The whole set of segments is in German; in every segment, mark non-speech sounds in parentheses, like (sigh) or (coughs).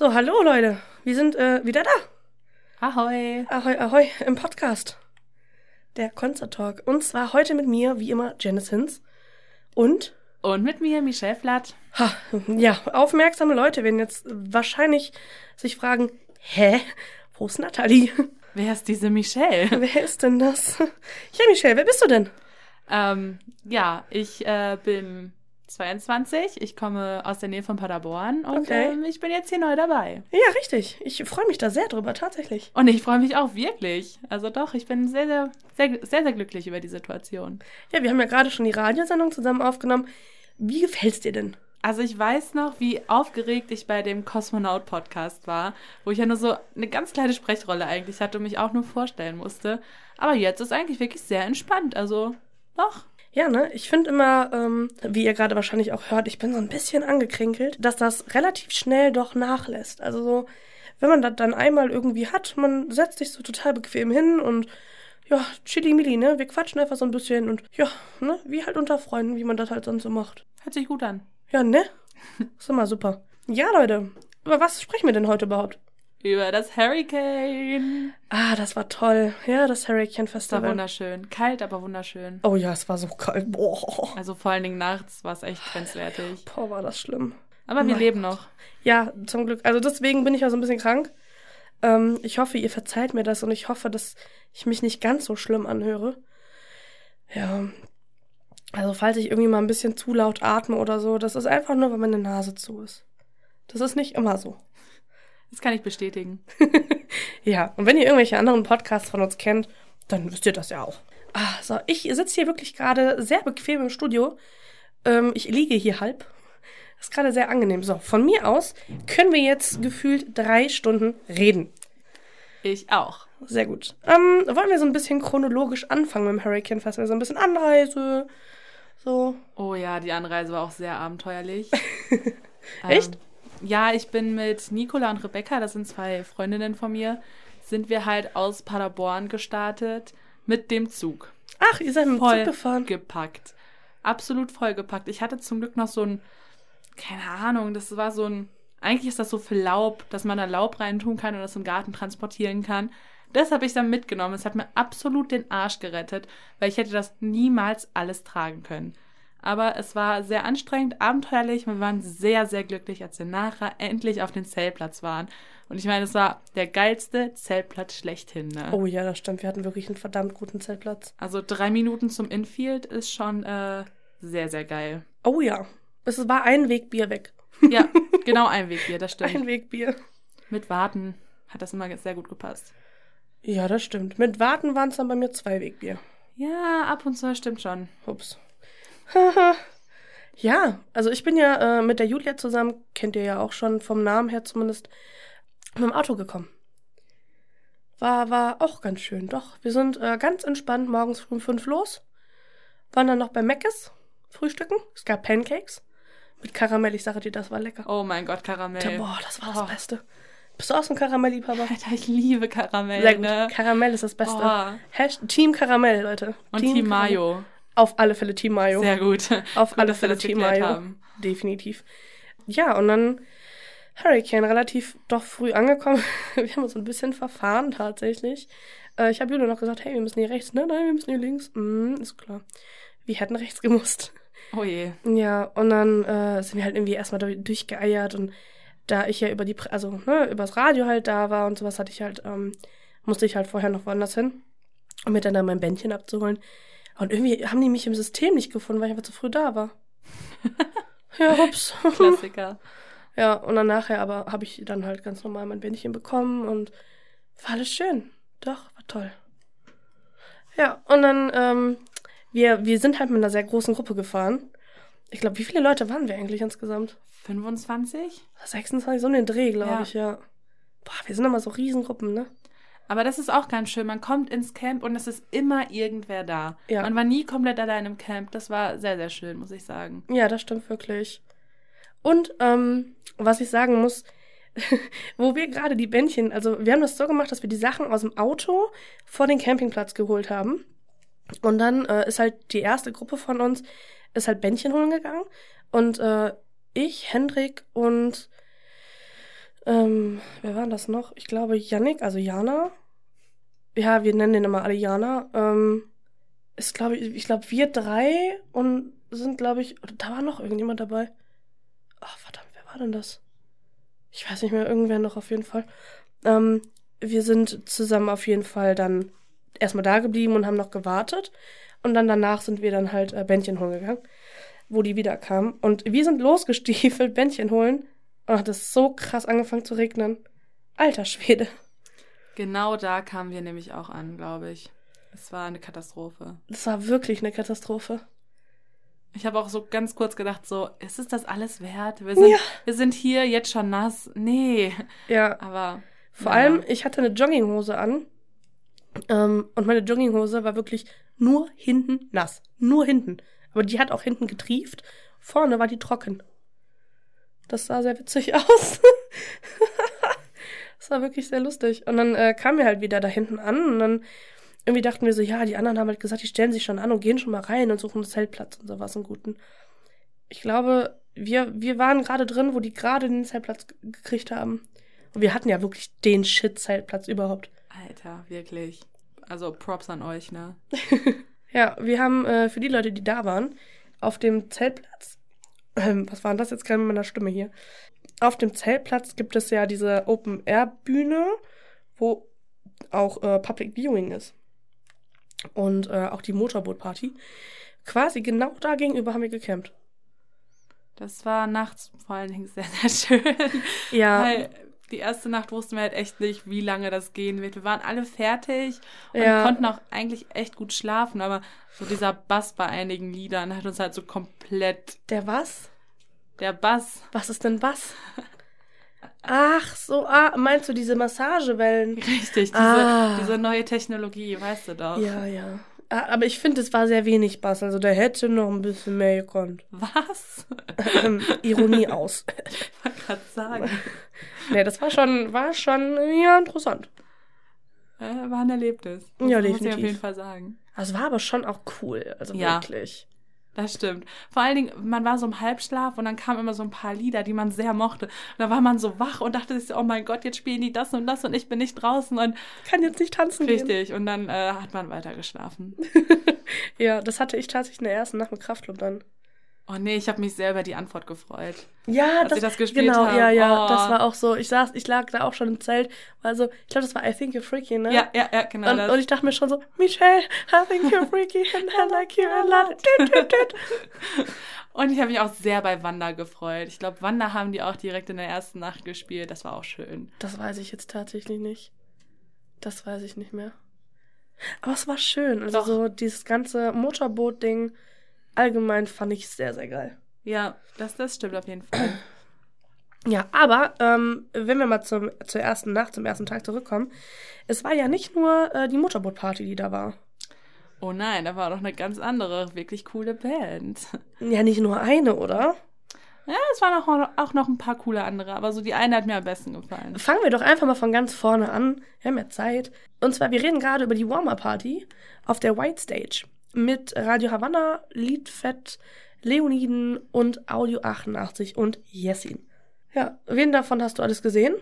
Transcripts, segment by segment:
So, hallo Leute. Wir sind äh, wieder da. Ahoi. Ahoi, ahoi, im Podcast. Der Concert Talk. Und zwar heute mit mir, wie immer, Janice Hinz. Und, Und mit mir, Michelle Flatt. ha, ja, aufmerksame Leute werden jetzt wahrscheinlich sich fragen, hä, wo ist Nathalie? Wer ist diese Michelle? (laughs) Wer ist denn das? Ja, Michelle, wer bist du denn? ähm, ja, ich äh, bin 22. Ich komme aus der Nähe von Paderborn und Okay. ähm, ich bin jetzt hier neu dabei. Ja, richtig. Ich freue mich da sehr drüber, tatsächlich. Und ich freue mich auch wirklich. Also doch, ich bin sehr, sehr, sehr, sehr, sehr glücklich über die Situation. Ja, wir haben ja gerade schon die Radiosendung zusammen aufgenommen. Wie gefällt's dir denn? Also ich weiß noch, wie aufgeregt ich bei dem Kosmonaut-Podcast war, wo ich ja nur so eine ganz kleine Sprechrolle eigentlich hatte und mich auch nur vorstellen musste. Aber jetzt ist eigentlich wirklich sehr entspannt. Also doch. Ja, ne? Ich finde immer, ähm, wie ihr gerade wahrscheinlich auch hört, ich bin so ein bisschen angekrinkelt, dass das relativ schnell doch nachlässt. Also so, wenn man das dann einmal irgendwie hat, man setzt sich so total bequem hin und ja, chili mili, ne? Wir quatschen einfach so ein bisschen und ja, ne? Wie halt unter Freunden, wie man das halt sonst so macht. Hört sich gut an. Ja, ne? Ist immer super. Ja, Leute, über was sprechen wir denn heute überhaupt? Über das Hurricane. Ah, das war toll. Ja, das Hurricane Es war Festival. wunderschön. Kalt, aber wunderschön. Oh ja, es war so kalt. Boah. Also vor allen Dingen nachts war es echt grenzwertig. Boah, war das schlimm. Aber wir Mein leben noch. Ja, zum Glück. Also deswegen bin ich ja so ein bisschen krank. Ähm, ich hoffe, ihr verzeiht mir das und ich hoffe, dass ich mich nicht ganz so schlimm anhöre. Ja. Also falls ich irgendwie mal ein bisschen zu laut atme oder so, das ist einfach nur, weil meine Nase zu ist. Das ist nicht immer so. Das kann ich bestätigen. (laughs) Ja, und wenn ihr irgendwelche anderen Podcasts von uns kennt, dann wisst ihr das ja auch. Ah, so, ich sitze hier wirklich gerade sehr bequem im Studio. Ähm, ich liege hier halb. Ist gerade sehr angenehm. So, von mir aus können wir jetzt gefühlt drei Stunden reden. Ich auch. Sehr gut. Ähm, wollen wir so ein bisschen chronologisch anfangen mit dem Hurricane Festival? So ein bisschen Anreise. So. Oh ja, die Anreise war auch sehr abenteuerlich. (laughs) Echt? Ähm, ja, ich bin mit Nicola und Rebecca, das sind zwei Freundinnen von mir, sind wir halt aus Paderborn gestartet mit dem Zug. Ach, ihr seid mit dem Zug gefahren. gepackt. Absolut vollgepackt. Ich hatte zum Glück noch so ein, keine Ahnung, das war so ein, eigentlich ist das so für Laub, dass man da Laub reintun kann und das im Garten transportieren kann. Das habe ich dann mitgenommen. Es hat mir absolut den Arsch gerettet, weil ich hätte das niemals alles tragen können. Aber es war sehr anstrengend, abenteuerlich. Wir waren sehr, sehr glücklich, als wir nachher endlich auf dem Zeltplatz waren. Und ich meine, es war der geilste Zeltplatz schlechthin. Ne? Oh ja, das stimmt. Wir hatten wirklich einen verdammt guten Zeltplatz. Also drei Minuten zum Infield ist schon äh, sehr, sehr geil. Oh ja. Es war ein Wegbier weg. Ja, (laughs) genau ein Wegbier, das stimmt. Ein Wegbier. Mit Warten hat das immer sehr gut gepasst. Ja, das stimmt. Mit Warten waren es dann bei mir zwei Wegbier. Ja, ab und zu stimmt schon. Ups. (laughs) ja, also ich bin ja äh, mit der Julia zusammen, kennt ihr ja auch schon vom Namen her zumindest, mit dem Auto gekommen. War, war auch ganz schön, doch. Wir sind äh, ganz entspannt morgens früh um fünf los, waren dann noch bei Meckes frühstücken. Es gab Pancakes mit Karamell. Ich sage dir, das war lecker. Oh mein Gott, Karamell. Boah, das war Oh. das Beste. Bist du auch so ein Karamell-Liebhaber? Alter, ich liebe Karamell, Sehr gut. ne? Karamell ist das Beste. Hasht Team Karamell, Leute. Und Team, Karamell. Mayo. Auf alle Fälle Team Mayo. Sehr gut. Auf Gut, alle Fälle Team Mayo. haben. Definitiv. Ja, und dann Hurricane relativ doch früh angekommen. (laughs) Wir haben uns ein bisschen verfahren tatsächlich. Äh, ich habe Julia noch gesagt, hey, wir müssen hier rechts. Ne, nein, wir müssen hier links. Mm, ist klar. Wir hätten rechts gemusst. Oh je. Ja, und dann äh, sind wir halt irgendwie erstmal durch, durchgeeiert und da ich ja über die, also ne, übers Radio halt da war und sowas hatte ich halt, ähm, musste ich halt vorher noch woanders hin, um mir dann da mein Bändchen abzuholen. Und irgendwie haben die mich im System nicht gefunden, weil ich einfach zu früh da war. (laughs) ja, ups. Klassiker. Ja, und dann nachher aber habe ich dann halt ganz normal mein Bändchen bekommen und war alles schön. Doch, war toll. Ja, und dann, ähm, wir, wir sind halt mit einer sehr großen Gruppe gefahren. Ich glaube, wie viele Leute waren wir eigentlich insgesamt? 25? 26, so in den Dreh, glaube Ja. ich, ja. Boah, wir sind immer so Riesengruppen, ne? Aber das ist auch ganz schön. Man kommt ins Camp und es ist immer irgendwer da. Ja. Man war nie komplett allein im Camp. Das war sehr, sehr schön, muss ich sagen. Ja, das stimmt wirklich. Und ähm, was ich sagen muss, (laughs) wo wir gerade die Bändchen, also wir haben das so gemacht, dass wir die Sachen aus dem Auto vor den Campingplatz geholt haben. Und dann äh, ist halt die erste Gruppe von uns, ist halt Bändchen holen gegangen. Und äh, ich, Hendrik und ähm, wer war das noch? Ich glaube Yannick, also Jana. Ja, wir nennen den immer alle Jana. Ähm, ist, glaube ich, ich glaube, wir drei und sind, glaube ich, da war noch irgendjemand dabei. Ach, verdammt, wer war denn das? Ich weiß nicht mehr, irgendwer noch auf jeden Fall. Ähm, wir sind zusammen auf jeden Fall dann erstmal da geblieben und haben noch gewartet. Und dann danach sind wir dann halt äh, Bändchen holen gegangen, wo die wieder kamen. Und wir sind losgestiefelt, (laughs) Bändchen holen. Und hat es so krass angefangen zu regnen. Alter Schwede. Genau da kamen wir nämlich auch an, glaube ich. Es war eine Katastrophe. Das war wirklich eine Katastrophe. Ich habe auch so ganz kurz gedacht, so, ist es das alles wert? Wir sind, Ja. wir sind hier jetzt schon nass. Nee. Ja, Aber vor naja. allem, ich hatte eine Jogginghose an. Ähm, und meine Jogginghose war wirklich nur hinten nass. Nur hinten. Aber die hat auch hinten getrieft. Vorne war die trocken. Das sah sehr witzig (laughs) aus. das war wirklich sehr lustig. Und dann äh, kamen wir halt wieder da hinten an und dann irgendwie dachten wir so, ja, die anderen haben halt gesagt, die stellen sich schon an und gehen schon mal rein und suchen einen Zeltplatz und sowas einen guten. Ich glaube, wir, wir waren gerade drin, wo die gerade den Zeltplatz gekriegt haben. Und wir hatten ja wirklich den Shit-Zeltplatz überhaupt. Alter, wirklich. Also Props an euch, ne? (laughs) Ja, wir haben äh, für die Leute, die da waren, auf dem Zeltplatz, ähm, was war denn das jetzt gerade mit meiner Stimme hier? Auf dem Zeltplatz gibt es ja diese Open-Air-Bühne, wo auch äh, Public Viewing ist. Und äh, auch die Motorboot-Party. Quasi genau da gegenüber haben wir gecampt. Das war nachts vor allen Dingen sehr, sehr schön. Ja, Weil die erste Nacht wussten wir halt echt nicht, wie lange das gehen wird. Wir waren alle fertig und Ja. konnten auch eigentlich echt gut schlafen, aber so dieser Bass bei einigen Liedern hat uns halt so komplett. der was? Der Bass. Was ist denn was? Ach so, ah, meinst du diese Massagewellen? Richtig, diese, Ah. diese neue Technologie, weißt du doch. Ja, ja. Ah, Aber ich finde, es war sehr wenig Bass. Also der hätte noch ein bisschen mehr gekonnt. Was? Ähm, Ironie aus. (laughs) Ich wollte gerade sagen. (laughs) nee, das war schon, war schon, ja, interessant. Äh, war ein Erlebnis. Ja, Muss ich auf jeden Fall sagen. Also war aber schon auch cool. Also Ja. wirklich. Das stimmt. Vor allen Dingen, man war so im Halbschlaf und dann kamen immer so ein paar Lieder, die man sehr mochte. Und da war man so wach und dachte sich, so, oh mein Gott, jetzt spielen die das und das und ich bin nicht draußen und Kann jetzt nicht tanzen gehen. richtig. Und dann äh, hat man weiter geschlafen. (laughs) Ja, das hatte ich tatsächlich in der ersten Nacht mit Kraftclub dann. Oh nee, ich habe mich sehr über die Antwort gefreut. Ja, sie das gespielt genau, haben. ja, ja, Oh. das war auch so. Ich saß, ich lag da auch schon im Zelt. Also, ich glaube, das war I Think You're Freaky, ne? Ja, ja, ja, genau Und, das. und ich dachte mir schon so, Michelle, I think you're freaky and I like you a lot. (laughs) Und ich habe mich auch sehr bei Wanda gefreut. Ich glaube, Wanda haben die auch direkt in der ersten Nacht gespielt. Das war auch schön. Das weiß ich jetzt tatsächlich nicht. Das weiß ich nicht mehr. Aber es war schön. Also Doch. so dieses ganze Motorboot-Ding allgemein fand ich sehr, sehr geil. Ja, das, das stimmt auf jeden Fall. Ja, aber ähm, wenn wir mal zum, zur ersten Nacht, zum ersten Tag zurückkommen, es war ja nicht nur äh, die Motorboot-Party, die da war. Oh nein, da war doch eine ganz andere, wirklich coole Band. Ja, nicht nur eine, oder? Ja, es waren auch, auch noch ein paar coole andere, aber so die eine hat mir am besten gefallen. Fangen wir doch einfach mal von ganz vorne an. Wir haben ja Zeit. Und zwar, wir reden gerade über die Warmer-Party auf der White Stage mit Radio Havanna, Liedfett, Leoniden und Audio 88 und Jessin. Ja, wen davon hast du alles gesehen?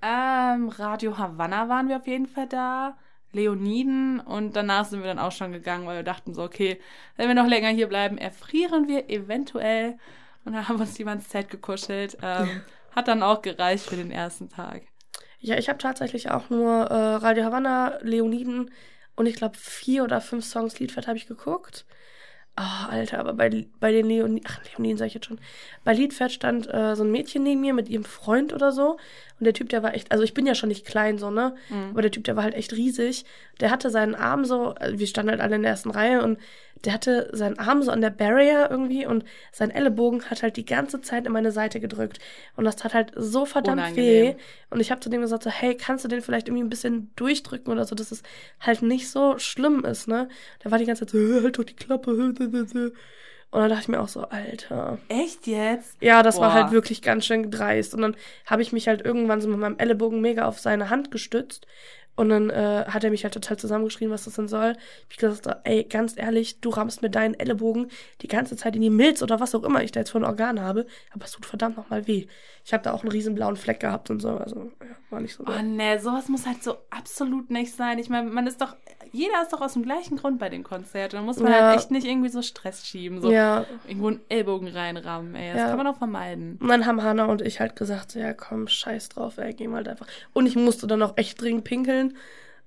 Ähm, Radio Havanna waren wir auf jeden Fall da. Leoniden und danach sind wir dann auch schon gegangen, weil wir dachten so, okay, wenn wir noch länger hier bleiben, erfrieren wir eventuell. Und dann haben wir uns lieber ins Zelt gekuschelt. Ähm, hat dann auch gereicht für den ersten Tag. Ja, ich habe tatsächlich auch nur äh, Radio Havanna, Leoniden und ich glaube vier oder fünf Songs Liedfett habe ich geguckt. Oh, Alter, aber bei, bei den Leoniden, ach, Leoniden sag ich jetzt schon. Bei Liedfett stand äh, so ein Mädchen neben mir mit ihrem Freund oder so. Und der Typ, der war echt, also ich bin ja schon nicht klein so, ne? Aber der Typ, der war halt echt riesig. Der hatte seinen Arm so, also wir standen halt alle in der ersten Reihe und der hatte seinen Arm so an der Barrier irgendwie und sein Ellenbogen hat halt die ganze Zeit in meine Seite gedrückt. Und das tat halt so verdammt Unangenehm. weh. Und ich habe zu dem gesagt, so, hey, kannst du den vielleicht irgendwie ein bisschen durchdrücken oder so, dass es halt nicht so schlimm ist, ne? Der war die ganze Zeit so, "Äh, halt doch die Klappe. (laughs) Und dann dachte ich mir auch so, Alter. Echt jetzt? Ja, das war Boah. halt wirklich ganz schön dreist. Und dann habe ich mich halt irgendwann so mit meinem Ellenbogen mega auf seine Hand gestützt. Und dann äh, hat er mich halt total zusammengeschrien, was das denn soll. Ich gesagt, ey, ganz ehrlich, du rammst mit deinen Ellenbogen die ganze Zeit in die Milz oder was auch immer ich da jetzt für ein Organ habe. Aber es tut verdammt nochmal weh. Ich habe da auch einen riesen blauen Fleck gehabt und so. Also, ja, war nicht so Oh geil. ne, sowas muss halt so absolut nicht sein. Ich meine, man ist doch, jeder ist doch aus dem gleichen Grund bei den Konzerten. Da muss man Ja. halt echt nicht irgendwie so Stress schieben, so Ja. irgendwo einen Ellbogen reinrammen, ey. Das Ja. kann man doch vermeiden. Und dann haben Hannah und ich halt gesagt, so, ja komm, scheiß drauf, ey, gehen wir halt einfach. Und ich musste dann auch echt dringend pinkeln.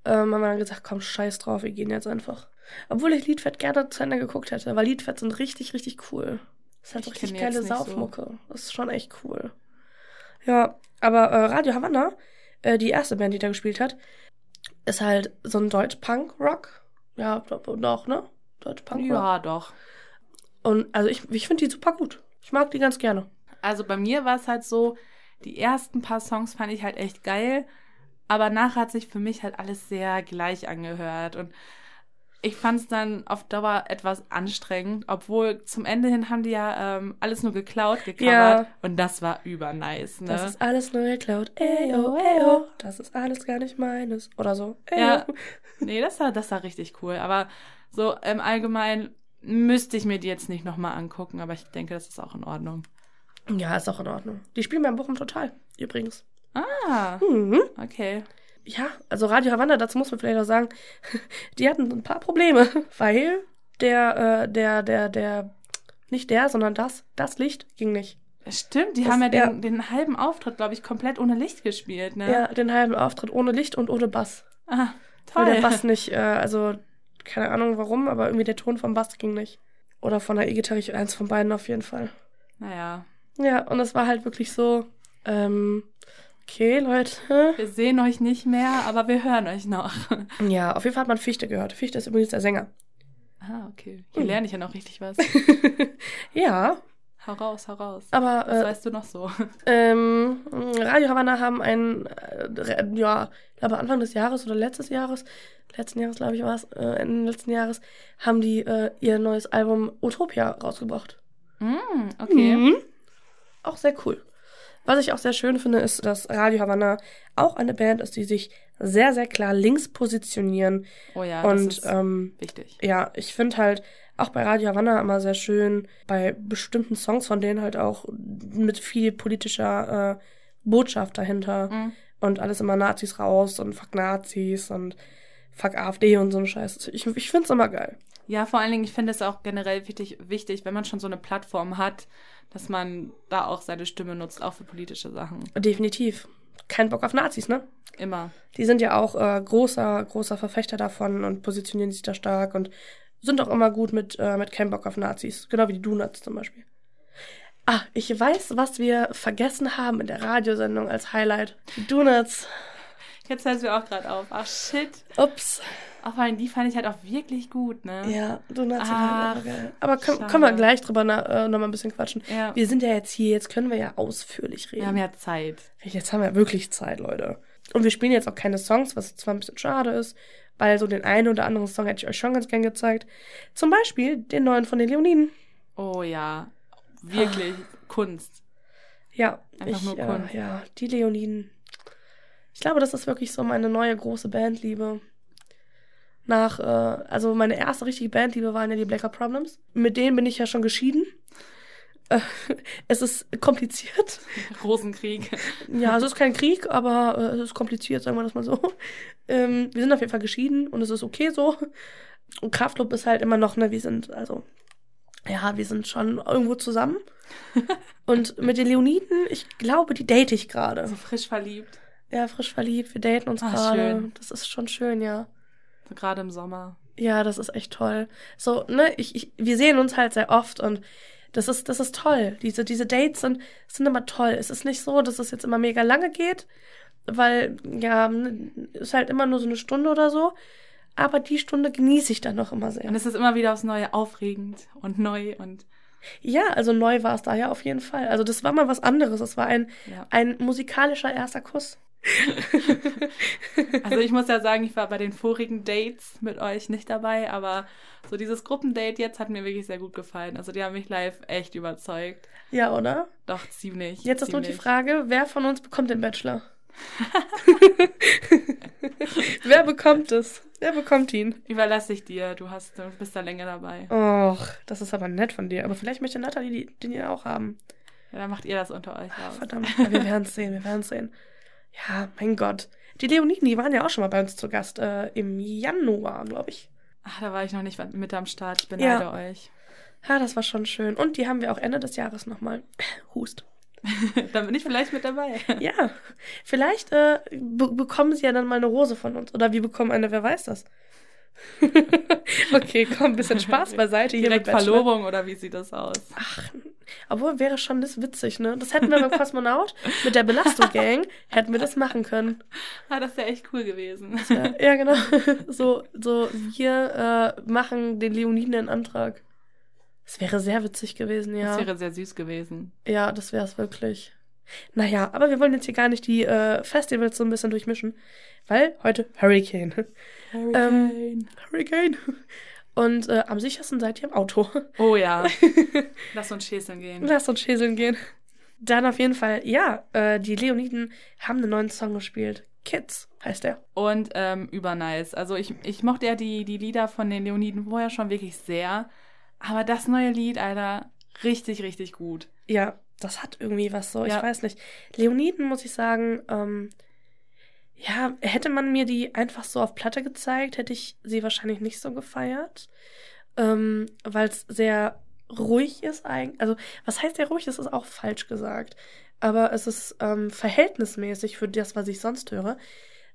Ähm, haben wir dann gesagt, komm, scheiß drauf, wir gehen jetzt einfach. Obwohl ich Liedfett gerne zu Ende geguckt hätte, weil Liedfett sind richtig, richtig cool. Das ist halt Ich richtig geile nicht so. Saufmucke. Das ist schon echt cool. Ja, aber äh, Radio Havanna, äh, die erste Band, die da gespielt hat, ist halt so ein Deutsch-Punk-Rock. Ja, doch, ne? Deutsch-Punk-Rock. Ja, doch. Und also ich, ich finde die super gut. Ich mag die ganz gerne. Also bei mir war es halt so, die ersten paar Songs fand ich halt echt geil, aber nachher hat sich für mich halt alles sehr gleich angehört und ich fand es dann auf Dauer etwas anstrengend, obwohl zum Ende hin haben die ja ähm, alles nur geklaut, gecovert Ja. und das war übernice, ne? Das ist alles nur geklaut. Eyo, eyo. Das ist alles gar nicht meines. Oder so. Eyo. Ja. (laughs) nee, das war, das war richtig cool, aber so im Allgemeinen müsste ich mir die jetzt nicht nochmal angucken, aber ich denke, das ist auch in Ordnung. Ja, ist auch in Ordnung. Die spielen beim Bochum total, übrigens. Ah, Mhm. okay. Ja, also Radio Havanna, dazu muss man vielleicht auch sagen, (laughs) die hatten ein paar Probleme, (laughs) weil der, äh, der, der, der, nicht der, sondern das, das Licht ging nicht. Stimmt, die Das- haben ja den, ja. den halben Auftritt, glaube ich, komplett ohne Licht gespielt, ne? Ja, den halben Auftritt ohne Licht und ohne Bass. Ah, Weil toll. der Bass nicht, äh, also, keine Ahnung warum, aber irgendwie der Ton vom Bass ging nicht. Oder von der E-Gitarre, ich- eins von beiden auf jeden Fall. Naja, Ja, und es war halt wirklich so, ähm, okay, Leute. wir sehen euch nicht mehr, aber wir hören euch noch. Ja, auf jeden Fall hat man Fichte gehört. Fichte ist übrigens der Sänger. Ah, okay. Hier Hm. lerne ich ja noch richtig was. (laughs) ja, Hau raus, hau raus. aber Was äh, weißt du noch so? (laughs) ähm, Radio Havanna haben ein, äh, ja, ich glaube Anfang des Jahres oder letztes Jahres, letzten Jahres glaube ich war es, äh, Ende letzten Jahres, haben die äh, ihr neues Album Utopia rausgebracht. Mm, okay. Mhm. Auch sehr cool. Was ich auch sehr schön finde, ist, dass Radio Havanna auch eine Band ist, die sich sehr, sehr klar links positionieren. Oh ja, und das ist ähm, wichtig. ja, ich finde halt auch bei Radio Havanna immer sehr schön, bei bestimmten Songs von denen halt auch mit viel politischer äh, Botschaft dahinter. Mm. Und alles immer Nazis raus und fuck Nazis und fuck AfD und so ein Scheiß. Ich, ich finde es immer geil. Ja, vor allen Dingen, ich finde es auch generell wichtig, wichtig, wenn man schon so eine Plattform hat, dass man da auch seine Stimme nutzt, auch für politische Sachen. Definitiv. Kein Bock auf Nazis, ne? Immer. Die sind ja auch äh, großer, großer Verfechter davon und positionieren sich da stark und sind auch immer gut mit, äh, mit kein Bock auf Nazis. Genau wie die Donuts zum Beispiel. Ah, ich weiß, was wir vergessen haben in der Radiosendung als Highlight. Die Donuts. Jetzt es mir auch gerade auf. Ach shit. Ups. Auch vor allem, die fand ich halt auch wirklich gut, ne? Ja, Donuts sind Ach, halt immer geil. Aber können, können wir gleich drüber na, äh, nochmal ein bisschen quatschen. Ja. Wir sind ja jetzt hier, jetzt können wir ja ausführlich reden. Wir haben ja Zeit. Jetzt haben wir wirklich Zeit, Leute. Und wir spielen jetzt auch keine Songs, was zwar ein bisschen schade ist, weil so den einen oder anderen Song hätte ich euch schon ganz gern gezeigt. Zum Beispiel den neuen von den Leoniden. Oh ja. Wirklich Kunst. Ja, Einfach ich, nur äh, Kunst. ja, die Leoniden. Ich glaube, das ist wirklich so meine neue große Bandliebe. Nach, äh, also meine erste richtige Bandliebe waren ja die Blacker Problems. Mit denen bin ich ja schon geschieden. Äh, (laughs) es ist kompliziert. (laughs) Rosenkrieg. (laughs) Ja, es ist kein Krieg, aber äh, es ist kompliziert, sagen wir das mal so. Ähm, wir sind auf jeden Fall geschieden und es ist okay so. Und Kraftclub ist halt immer noch, ne, wir sind, also, ja, wir sind schon irgendwo zusammen. und mit den Leoniden, ich glaube, die date ich gerade. So frisch verliebt. Ja, frisch verliebt, wir daten uns Ah, gerade. Das ist schon schön, ja. Gerade im Sommer. Ja, das ist echt toll. So, ne, ich, ich, wir sehen uns halt sehr oft und das ist, das ist toll. Diese, diese Dates sind, sind immer toll. Es ist nicht so, dass es jetzt immer mega lange geht, weil, ja, ne, ist halt immer nur so eine Stunde oder so. Aber die Stunde genieße ich dann noch immer sehr. Und es ist immer wieder aufs Neue aufregend und neu und Ja, also neu war es da ja auf jeden Fall. Also das war mal was anderes. Das war ein, ja. ein musikalischer erster Kuss. (laughs) also ich muss ja sagen, ich war bei den vorigen Dates mit euch nicht dabei, aber so dieses Gruppendate jetzt hat mir wirklich sehr gut gefallen. Also die haben mich live echt überzeugt. Ja, oder? Doch, ziemlich. Jetzt ist nur die Frage, wer von uns bekommt den Bachelor? (laughs) wer bekommt es? Wer bekommt ihn? Überlasse ich dir. Du hast, du bist da länger dabei. Och, das ist aber nett von dir. Aber vielleicht möchte Nathalie den ja auch haben. Ja, dann macht ihr das unter euch aus. Verdammt, ja, wir (laughs) werden es sehen, wir werden es sehen. Ja, mein Gott. Die Leoniden, die waren ja auch schon mal bei uns zu Gast äh, im Januar, glaube ich. Ach, da war ich noch nicht mit am Start. Ich beneide ja. euch. Ja, das war schon schön. Und die haben wir auch Ende des Jahres nochmal. (laughs) Hust. (laughs) dann bin ich vielleicht mit dabei. (laughs) ja, vielleicht äh, be bekommen sie ja dann mal eine Rose von uns. Oder wir bekommen eine, wer weiß das. okay, komm, ein bisschen Spaß beiseite hier Direkt mit Verlobung oder wie sieht das aus? Ach, obwohl wäre schon das witzig, ne? Das hätten wir beim (laughs) Kosmonaut mit der Belastung-Gang, (laughs) hätten wir das machen können. Ah, das wäre echt cool gewesen. Ja, ja, genau. (laughs) So, so wir äh, machen den Leoniden einen Antrag. Das wäre sehr witzig gewesen, ja. Das wäre sehr süß gewesen. Ja, das wäre es wirklich. Naja, aber wir wollen jetzt hier gar nicht die äh, Festivals so ein bisschen durchmischen, weil heute Hurricane. Hurricane. Ähm, Hurricane. Und äh, am sichersten seid ihr im Auto. (laughs) Oh ja. (laughs) Lass uns schäseln gehen. Lass uns schäseln gehen. Dann auf jeden Fall, ja, äh, die Leoniden haben einen neuen Song gespielt. Kids heißt der. Und ähm, übernice. Also ich, ich mochte ja die, die Lieder von den Leoniden vorher schon wirklich sehr. Aber das neue Lied, Alter, richtig, richtig gut. Ja, das hat irgendwie was so, ja. ich weiß nicht. Leoniden, muss ich sagen, ähm, ja, hätte man mir die einfach so auf Platte gezeigt, hätte ich sie wahrscheinlich nicht so gefeiert. Ähm, Weil es sehr ruhig ist eigentlich. Also, was heißt sehr ruhig? Das ist auch falsch gesagt. Aber es ist ähm, verhältnismäßig für das, was ich sonst höre.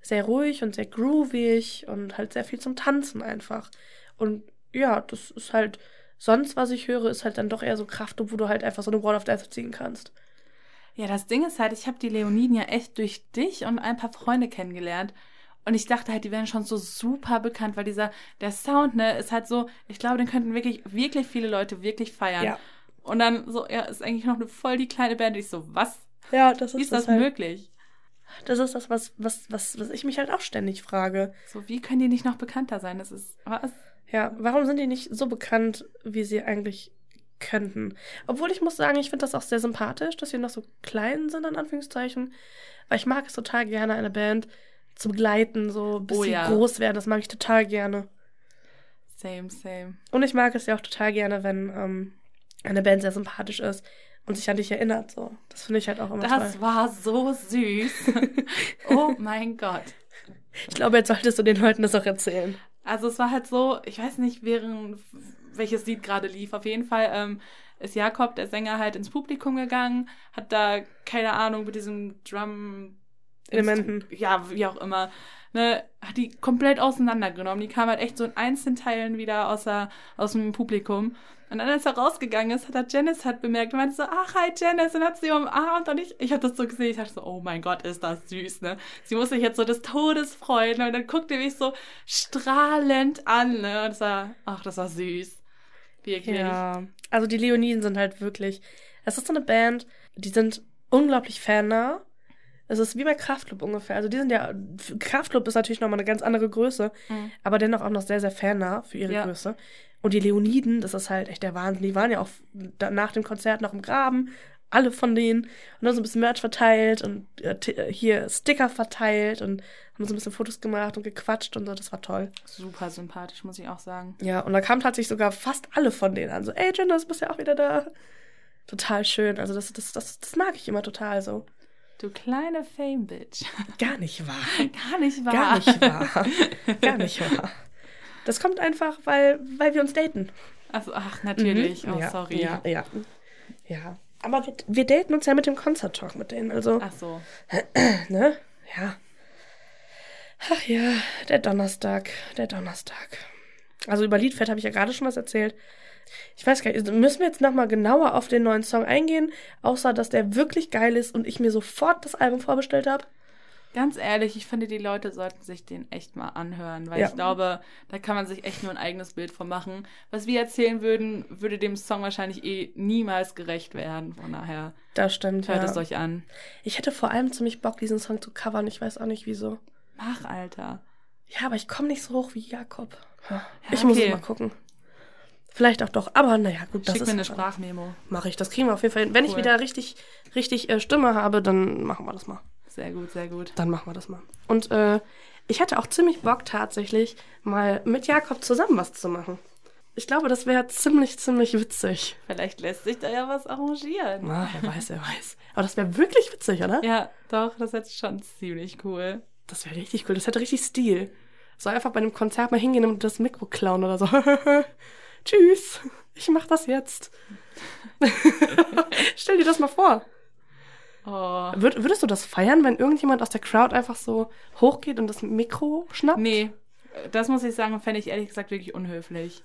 Sehr ruhig und sehr groovig und halt sehr viel zum Tanzen einfach. Und ja, das ist halt sonst, was ich höre, ist halt dann doch eher so Kraft, wo du halt einfach so eine Wall of Death ziehen kannst. Ja, das Ding ist halt, ich habe die Leoniden ja echt durch dich und ein paar Freunde kennengelernt. Und ich dachte halt, die wären schon so super bekannt, weil dieser, der Sound, ne, ist halt so, ich glaube, den könnten wirklich, wirklich viele Leute wirklich feiern. Ja. Und dann so, ja, ist eigentlich noch eine voll die kleine Band. Und ich so, was? Ja, das ist Wie ist das, das halt. möglich? Das ist das, was, was, was, was ich mich halt auch ständig frage. So, wie können die nicht noch bekannter sein? Das ist, was? Ja, warum sind die nicht so bekannt, wie sie eigentlich könnten? Obwohl ich muss sagen, ich finde das auch sehr sympathisch, dass sie noch so klein sind, in Anführungszeichen. Weil ich mag es total gerne, eine Band zu begleiten, so bis oh, sie ja. groß werden. Das mag ich total gerne. Same, same. Und ich mag es ja auch total gerne, wenn ähm, eine Band sehr sympathisch ist und sich an dich erinnert. So. Das finde ich halt auch immer das toll. Das war so süß. (laughs) oh mein Gott. Ich glaube, jetzt solltest du den Leuten das auch erzählen. Also es war halt so, ich weiß nicht, während welches Lied gerade lief. Auf jeden Fall ähm, ist Jakob, der Sänger, halt ins Publikum gegangen, hat da, keine Ahnung, mit diesem Drum Elementen. Ja, wie auch immer. Ne, hat die komplett auseinandergenommen. Die kam halt echt so in einzelnen Teilen wieder aus, der, aus dem Publikum. Und dann, als er rausgegangen ist, hat er Janice halt bemerkt und meinte so, ach, hi Janice, und hat sie umarmt und ich, ich habe das so gesehen, ich dachte so, oh mein Gott, ist das süß, ne? Sie muss sich jetzt so des Todes freuen und dann guckte mich so strahlend an, ne? Und das war, ach, das war süß. Wirklich. Ja, also die Leoniden sind halt wirklich, es ist so eine Band, die sind unglaublich fannah. Es ist wie bei Kraftclub ungefähr. Also die sind ja, Kraftclub ist natürlich nochmal eine ganz andere Größe, mhm. aber dennoch auch noch sehr, sehr fannah für ihre ja. Größe. Und die Leoniden, das ist halt echt der Wahnsinn. Die waren ja auch nach dem Konzert noch im Graben, alle von denen. Und dann so ein bisschen Merch verteilt und äh, äh, hier Sticker verteilt und haben so ein bisschen Fotos gemacht und gequatscht und so. Das war toll. Super sympathisch, muss ich auch sagen. Ja, und da kamen tatsächlich sogar fast alle von denen an. So, ey, Janice, bist ja auch wieder da. Total schön. Also das, das, das, das mag ich immer total so. Du kleine Fame-Bitch. Gar nicht wahr. (laughs) Gar nicht wahr. Gar nicht wahr. Gar nicht wahr. Das kommt einfach, weil, weil wir uns daten. Also, ach, natürlich. Mhm. Oh, ja, sorry. Ja, ja. Ja. Aber wir, wir daten uns ja mit dem Concert Talk mit denen. Also. Ach so. (clears throat) ne? Ja. Ach ja, der Donnerstag. Der Donnerstag. Also über Liedfett habe ich ja gerade schon was erzählt. Ich weiß gar nicht, müssen wir jetzt nochmal genauer auf den neuen Song eingehen, außer dass der wirklich geil ist und ich mir sofort das Album vorbestellt habe? Ganz ehrlich, ich finde, die Leute sollten sich den echt mal anhören, weil Ja. ich glaube, da kann man sich echt nur ein eigenes Bild von machen. Was wir erzählen würden, würde dem Song wahrscheinlich eh niemals gerecht werden. Von daher, Das stimmt, hört ja. es euch an. Ich hätte vor allem ziemlich Bock, diesen Song zu covern. Ich weiß auch nicht, wieso. Mach, Alter. Ja, aber ich komme nicht so hoch wie Jakob. Ja, ich muss okay. es mal gucken. Vielleicht auch doch. Aber naja, gut, das Schick ist mir eine Sprachmemo. Mache ich. Das kriegen wir auf jeden Fall hin. Wenn ich Cool. wieder richtig, richtig äh, Stimme habe, dann machen wir das mal. Sehr gut, sehr gut. Dann machen wir das mal. Und äh, ich hatte auch ziemlich Bock tatsächlich, mal mit Jakob zusammen was zu machen. Ich glaube, das wäre ziemlich, ziemlich witzig. Vielleicht lässt sich da ja was arrangieren. Na, wer weiß, wer weiß. Aber das wäre wirklich witzig, oder? Ja, doch, das ist schon ziemlich cool. Das wäre richtig cool. Das hätte richtig Stil. So einfach bei einem Konzert mal hingehen und das Mikro klauen oder so. (laughs) Tschüss. Ich mach das jetzt. (laughs) Stell dir das mal vor. Oh. Würd, würdest du das feiern, wenn irgendjemand aus der Crowd einfach so hochgeht und das Mikro schnappt? Nee, das muss ich sagen, fände ich ehrlich gesagt wirklich unhöflich.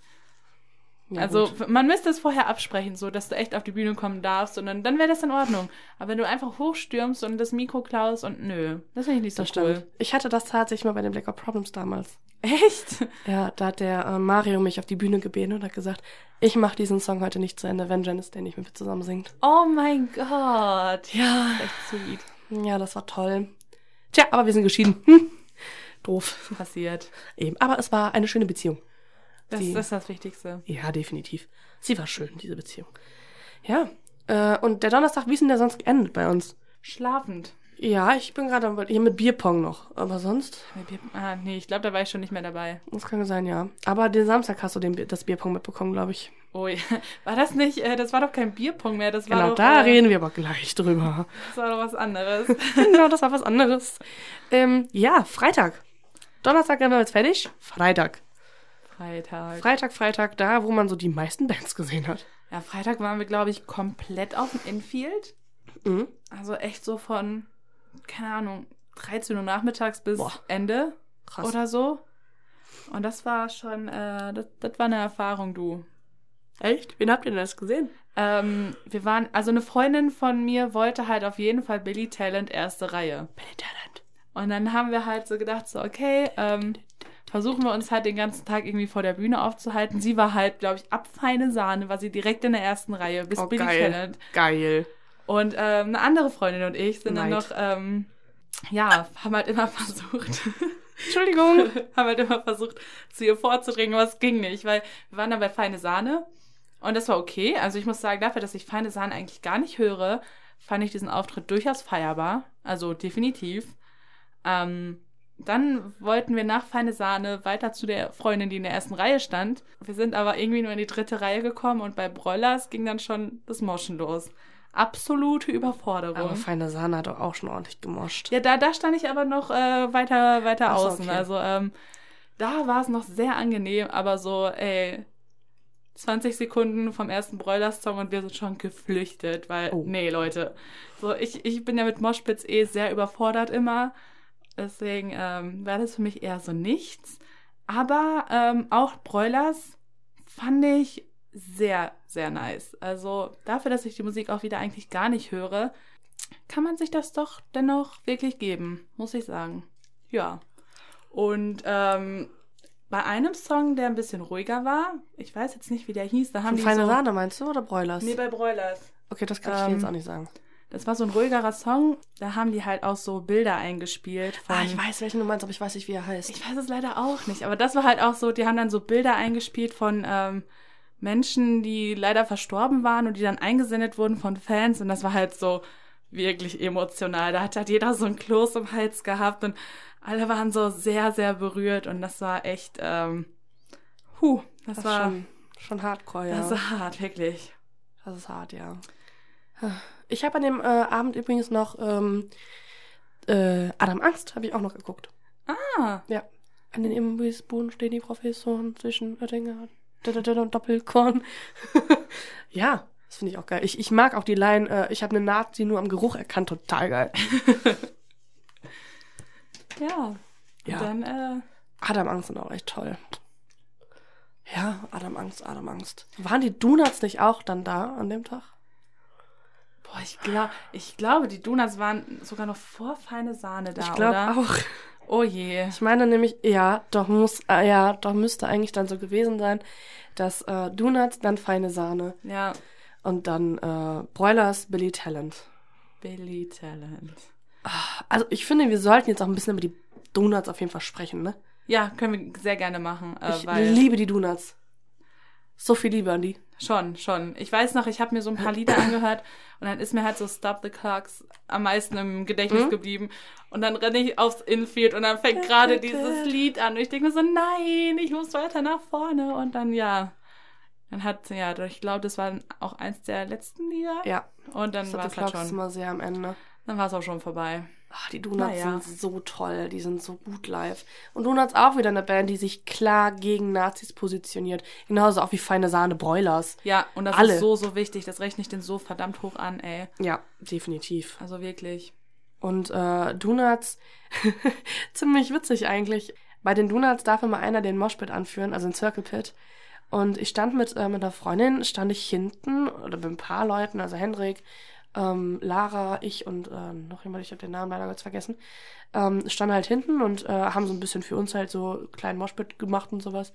Ja, also gut. man müsste es vorher absprechen, so dass du echt auf die Bühne kommen darfst und dann, dann wäre das in Ordnung. Aber wenn du einfach hochstürmst und das Mikro klaust und nö, das finde ich nicht so das cool. stimmt. Ich hatte das tatsächlich mal bei den Black Out Problems damals. Echt? (laughs) Ja, da hat der äh, Mario mich auf die Bühne gebeten und hat gesagt, ich mache diesen Song heute nicht zu Ende, wenn Janice der nicht mit mir zusammen singt. Oh mein Gott. Ja. Echt sweet. Ja, das war toll. Tja, aber wir sind geschieden. Hm. Doof. Passiert. Eben. Aber es war eine schöne Beziehung. Das, das ist das Wichtigste. Ja, definitiv. Sie war schön, diese Beziehung. Ja. Äh, und der Donnerstag, wie ist denn der sonst geendet bei uns? Schlafend. Ja, ich bin gerade hier mit Bierpong noch. Aber sonst, Ah, nee, ich glaube, da war ich schon nicht mehr dabei. das kann sein, ja. Aber den Samstag hast du den, das Bierpong mitbekommen, glaube ich. Oh (laughs) ja. War das nicht, äh, das war doch kein Bierpong mehr, das war Genau, doch, da äh, reden wir aber gleich drüber. das war doch was anderes. (laughs) genau, das war was anderes. Ähm, ja, Freitag. Donnerstag sind wir jetzt fertig. Freitag. Freitag. Freitag, Freitag, da, wo man so die meisten Bands gesehen hat. Ja, Freitag waren wir, glaube ich, komplett auf dem Infield. Mhm. Also echt so von, keine Ahnung, 13 Uhr nachmittags bis Boah. Ende Krass. oder so. Und das war schon, äh, das, das war eine Erfahrung, du. Echt? Wen habt ihr denn das gesehen? Ähm, wir waren, also eine Freundin von mir wollte halt auf jeden Fall Billy Talent erste Reihe. Billy Talent. Und dann haben wir halt so gedacht, so, okay, ähm, versuchen wir uns halt den ganzen Tag irgendwie vor der Bühne aufzuhalten. Sie war halt, glaube ich, ab feine Sahne, war sie direkt in der ersten Reihe bis Oh, Billy geil. Talent. Geil. Und ähm, eine andere Freundin und ich sind dann Neid. noch, ähm, ja, haben halt immer versucht, (laughs) Entschuldigung. haben halt immer versucht, zu ihr vorzudringen, aber es ging nicht, weil wir waren dann bei Feine Sahne und das war okay. Also ich muss sagen, dafür, dass ich Feine Sahne eigentlich gar nicht höre, fand ich diesen Auftritt durchaus feierbar. Also definitiv. Ähm, dann wollten wir nach Feine Sahne weiter zu der Freundin, die in der ersten Reihe stand. Wir sind aber irgendwie nur in die dritte Reihe gekommen und bei Broilers ging dann schon das Moschen los. Absolute Überforderung. Aber feine Sahne hat doch auch schon ordentlich gemoscht. Ja, da, da stand ich aber noch äh, weiter, weiter Ach außen. okay. Also ähm, da war es noch sehr angenehm, aber so, ey, 20 Sekunden vom ersten Broilers-Song und wir sind schon geflüchtet, weil, Oh. nee, Leute. So, ich, ich bin ja mit Moshpits eh sehr überfordert immer. Deswegen ähm, war das für mich eher so nichts. Aber ähm, auch Broilers fand ich sehr, sehr nice. Also dafür, dass ich die Musik auch wieder eigentlich gar nicht höre, kann man sich das doch dennoch wirklich geben, muss ich sagen. Ja. Und ähm, bei einem Song, der ein bisschen ruhiger war, ich weiß jetzt nicht, wie der hieß, da haben Von die feine so, Sahne meinst du oder Broilers? Nee, bei Broilers. okay, das kann ich dir Ähm, jetzt auch nicht sagen. Das war so ein ruhigerer Song, da haben die halt auch so Bilder eingespielt Ah, ich weiß, welchen du meinst, aber ich weiß nicht, wie er heißt. Ich weiß es leider auch nicht, aber das war halt auch so, die haben dann so Bilder eingespielt von ähm, Menschen, die leider verstorben waren und die dann eingesendet wurden von Fans und das war halt so wirklich emotional. Da hat halt jeder so ein Kloß im Hals gehabt und alle waren so sehr, sehr berührt und das war echt, ähm, huh, das, das ist war, schon, schon hardcore, ja. das war hart, wirklich. Das ist hart, ja. Ich habe an dem äh, Abend übrigens noch ähm, äh, Adam Angst, habe ich auch noch geguckt. Ah, Ja. An den Imbissbuden stehen die Professoren zwischen Oettinger und Doppelkorn. (laughs) ja, das finde ich auch geil. Ich, ich mag auch die Line, äh, ich habe eine Nazi nur am Geruch erkannt, total geil. (laughs) ja. Ja. Dann, äh, Adam Angst sind auch echt toll. Ja, Adam Angst, Adam Angst. Waren die Donuts nicht auch dann da an dem Tag? Boah, ich, glaub, ich glaube, die Donuts waren sogar noch vor feine Sahne da, ich glaube auch. Oh je. Ich meine nämlich, ja, doch muss, äh, ja, doch müsste eigentlich dann so gewesen sein, dass äh, Donuts, dann feine Sahne Ja, und dann äh, Broilers Billy Talent. Billy Talent. Also ich finde, wir sollten jetzt auch ein bisschen über die Donuts auf jeden Fall sprechen, ne? Ja, können wir sehr gerne machen, äh, Ich weil liebe die Donuts. So viel Liebe an die. Schon, schon. Ich weiß noch, ich habe mir so ein paar Lieder (clears throat) angehört und dann ist mir halt so Stop the Clocks am meisten im Gedächtnis Mhm. geblieben und dann renne ich aufs Infield und dann fängt gerade dieses Lied an und ich denke mir so, nein, ich muss weiter nach vorne und dann ja, dann hat ja, ich glaube, das war auch eins der letzten Lieder Ja, und dann war es halt schon, immer sehr am Ende. dann war es auch schon vorbei. Ach, die Donuts Naja. sind so toll, die sind so gut live. Und Donuts auch wieder eine Band, die sich klar gegen Nazis positioniert. Genauso auch wie Feine Sahne Broilers. Ja, und das Alle. ist so, so wichtig, das rechne ich den so verdammt hoch an, ey. Ja, definitiv. Also wirklich. Und äh, Donuts, (laughs) ziemlich witzig eigentlich. Bei den Donuts darf immer einer den Moshpit anführen, also den Circle Pit. Und ich stand mit, äh, mit einer Freundin, stand ich hinten, oder mit ein paar Leuten, also Hendrik, ähm, Lara, ich und äh, noch jemand, ich habe den Namen leider kurz vergessen, ähm, standen halt hinten und äh, haben so ein bisschen für uns halt so einen kleinen Moshpit gemacht und sowas.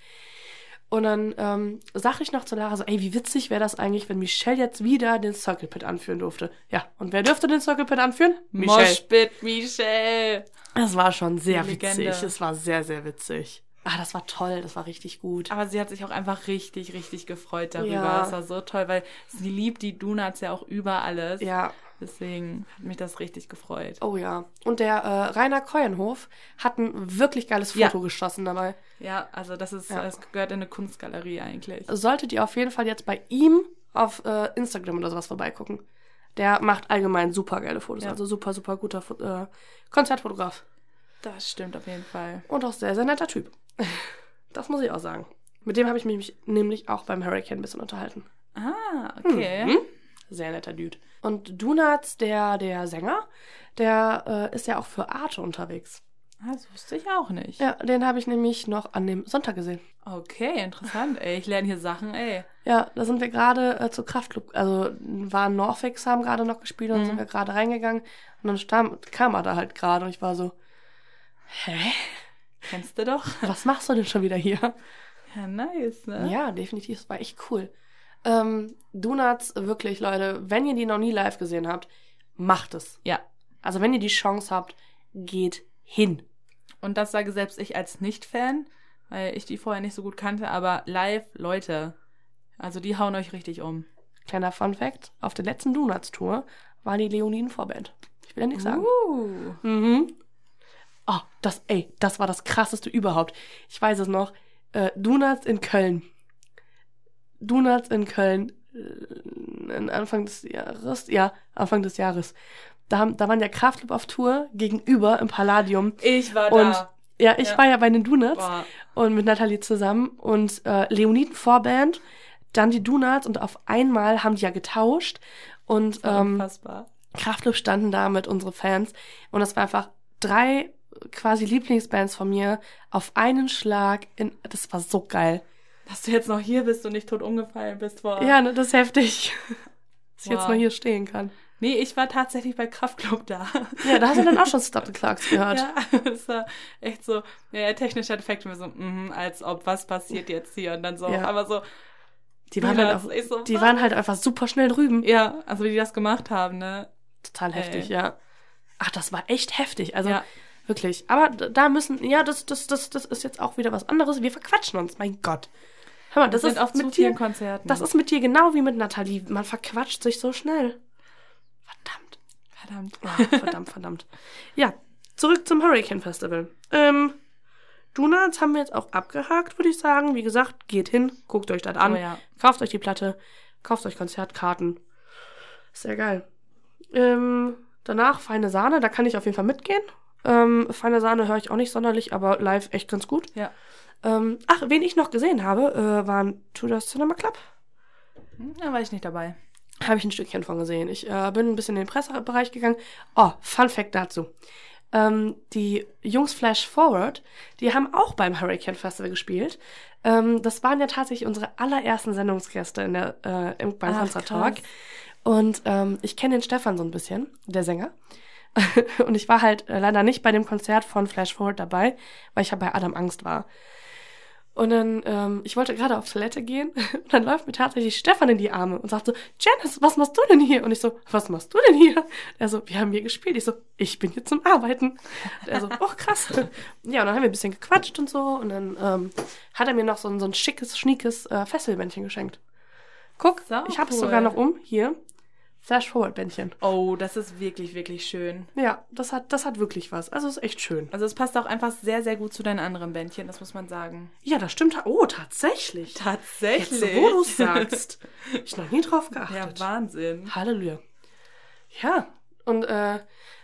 Und dann ähm, sagte ich noch zu Lara so, ey, wie witzig wäre das eigentlich, wenn Michelle jetzt wieder den Circle Pit anführen durfte. Ja, und wer dürfte den Circle Pit anführen? Moshpit, Michelle. Das war schon sehr Die witzig. Legende. Es war sehr, sehr witzig. Ah, das war toll. Das war richtig gut. Aber sie hat sich auch einfach richtig, richtig gefreut darüber. Ja. Es war so toll, weil sie liebt die Donuts ja auch über alles. Ja, Deswegen hat mich das richtig gefreut. oh ja. Und der äh, Rainer Keuenhof hat ein wirklich geiles Ja. Foto geschossen dabei. Ja, also das ist, Ja. es gehört in eine Kunstgalerie eigentlich. Solltet ihr auf jeden Fall jetzt bei ihm auf äh, Instagram oder sowas vorbeigucken. Der macht allgemein super geile Fotos. Ja. Also super, super guter Fo äh, Konzertfotograf. Das stimmt auf jeden Fall. Und auch sehr, sehr netter Typ. (laughs) Das muss ich auch sagen. Mit dem habe ich mich nämlich auch beim Hurricane ein bisschen unterhalten. Ah, okay. Mhm. Sehr netter Dude. Und Donuts, der, der Sänger, der äh, ist ja auch für Arte unterwegs. Ah, Das wusste ich auch nicht. Ja, den habe ich nämlich noch an dem Sonntag gesehen. Okay, interessant. Ey, ich lerne hier Sachen, ey. Ja, da sind wir gerade äh, zur Kraftclub, also waren Norfix, haben gerade noch gespielt und Mhm. sind wir gerade reingegangen und dann stam- kam er da halt gerade und ich war so, hä? Kennst du doch? (laughs) Was machst du denn schon wieder hier? Ja, nice, ne? Ja, definitiv, es war echt cool. Ähm, Donuts, wirklich, Leute, wenn ihr die noch nie live gesehen habt, macht es. Ja. Also wenn ihr die Chance habt, geht hin. Und das sage selbst ich als Nicht-Fan, weil ich die vorher nicht so gut kannte, aber live, Leute, also die hauen euch richtig um. Kleiner Fun Fact: Auf der letzten Donuts-Tour war die Leoniden Vorband. Ich will ja nichts sagen. Uh. Mhm. Oh, das, ey, das war das krasseste überhaupt. Ich weiß es noch. Äh, Donuts in Köln. Donuts in Köln. Äh, Anfang des Jahres. Ja, Anfang des Jahres. Da, haben, da waren ja Kraftclub auf Tour gegenüber im Palladium. Ich war Und da. ja, ich Ja. war ja bei den Donuts Boah. und mit Nathalie zusammen und äh, Leoniden Vorband, dann die Donuts und auf einmal haben die ja getauscht und ähm, Unfassbar. Kraftclub standen da mit unsere Fans und das war einfach drei quasi Lieblingsbands von mir auf einen Schlag in das war so geil. Dass du jetzt noch hier bist und nicht tot umgefallen bist vor. Ja, ne, das ist heftig. (laughs) Dass ich jetzt Wow. noch hier stehen kann. Nee, ich war tatsächlich bei Kraftclub da. Ja, da hast du dann auch schon (laughs) Stop the Clocks gehört. Ja, (laughs) das war echt so, ja, technischer Defekt, und wir so, mhm, als ob, was passiert jetzt hier? Und dann so, Ja. aber so, Die waren, halt auch, so, die waren halt einfach super schnell drüben. ja, also wie die das gemacht haben, ne? Total heftig, Ey. ja. Ach, das war echt heftig. Also ja, wirklich. Aber da müssen, ja, das, das, das, das ist jetzt auch wieder was anderes. Wir verquatschen uns, mein Gott. Hör mal, das ist auf mit dir, Konzerten. das ist mit dir genau wie mit Nathalie. Man verquatscht sich so schnell. Verdammt. verdammt. Ja, verdammt, verdammt. Ja, zurück zum Hurricane Festival. Ähm, Donuts haben wir jetzt auch abgehakt, würde ich sagen. Wie gesagt, geht hin, guckt euch das an, Oh ja. kauft euch die Platte, kauft euch Konzertkarten. Sehr geil. Ähm, danach Feine Sahne, da kann ich auf jeden Fall mitgehen. Ähm, Feine Sahne höre ich auch nicht sonderlich, aber live echt ganz gut. Ja. Ähm, ach, wen ich noch gesehen habe, äh, waren Tudor Cinema Club. Hm, Da war ich nicht dabei. Habe ich ein Stückchen von gesehen. Ich äh, bin ein bisschen in den Pressebereich gegangen. Oh, Fun Fact dazu. Ähm, die Jungs Flash Forward, die haben auch beim Hurricane Festival gespielt. Ähm, das waren ja tatsächlich unsere allerersten Sendungsgäste in der, äh, im, beim Ach. Talk. Und ähm, ich kenne den Stefan so ein bisschen, der Sänger. (laughs) und ich war halt äh, leider nicht bei dem Konzert von Flash Forward dabei, weil ich ja bei Adam Angst war. Und dann, ähm, ich wollte gerade auf Toilette gehen (laughs) und dann läuft mir tatsächlich Stefan in die Arme und sagt so, Janice, was machst du denn hier? Und ich so, was machst du denn hier? Er so, wir haben hier gespielt. Ich so, ich bin hier zum Arbeiten. Und er so, (laughs) oh krass. Ja, und dann haben wir ein bisschen gequatscht und so und dann ähm, hat er mir noch so ein, so ein schickes, schniekes äh, Fesselbändchen geschenkt. Guck, Sau ich habe es cool. sogar noch um, hier. Flash-Forward-Bändchen. Oh, das ist wirklich, wirklich schön. Ja, das hat, das hat wirklich was. Also ist echt schön. Also es passt auch einfach sehr, sehr gut zu deinen anderen Bändchen, das muss man sagen. Ja, das stimmt. Oh, tatsächlich. Tatsächlich. Jetzt, wo du sagst. Ich noch nie drauf Ja, geachtet. Wahnsinn. Halleluja. Ja, und äh,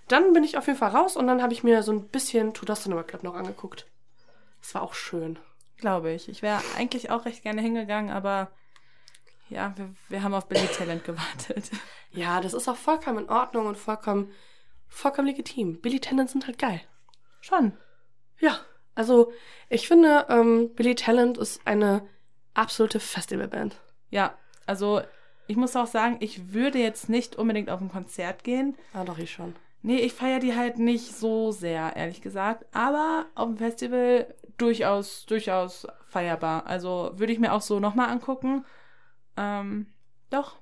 dann bin ich auf jeden Fall raus und dann habe ich mir so ein bisschen To Dust Cinema Club noch angeguckt. Das war auch schön. Glaube ich. Ich wäre eigentlich auch recht gerne hingegangen, aber ja, wir, wir haben auf Billy Talent gewartet. (laughs) Ja, das ist auch vollkommen in Ordnung und vollkommen, vollkommen legitim. Billy Talent sind halt geil. Schon. Ja, also ich finde, ähm, Billy Talent ist eine absolute Festivalband. Ja, also ich muss auch sagen, ich würde jetzt nicht unbedingt auf ein Konzert gehen. Ah, doch, ich schon. Nee, ich feiere die halt nicht so sehr, ehrlich gesagt. Aber auf dem Festival durchaus, durchaus feierbar. Also würde ich mir auch so nochmal angucken. Ähm, doch.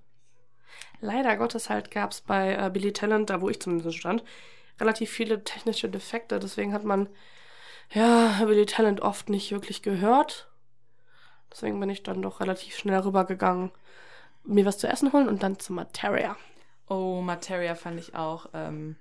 Leider Gottes halt gab es bei äh, Billy Talent, da wo ich zumindest stand, relativ viele technische Defekte. Deswegen hat man ja Billy Talent oft nicht wirklich gehört. Deswegen bin ich dann doch relativ schnell rübergegangen, mir was zu essen holen und dann zum Materia. Oh, Materia fand ich auch ähm,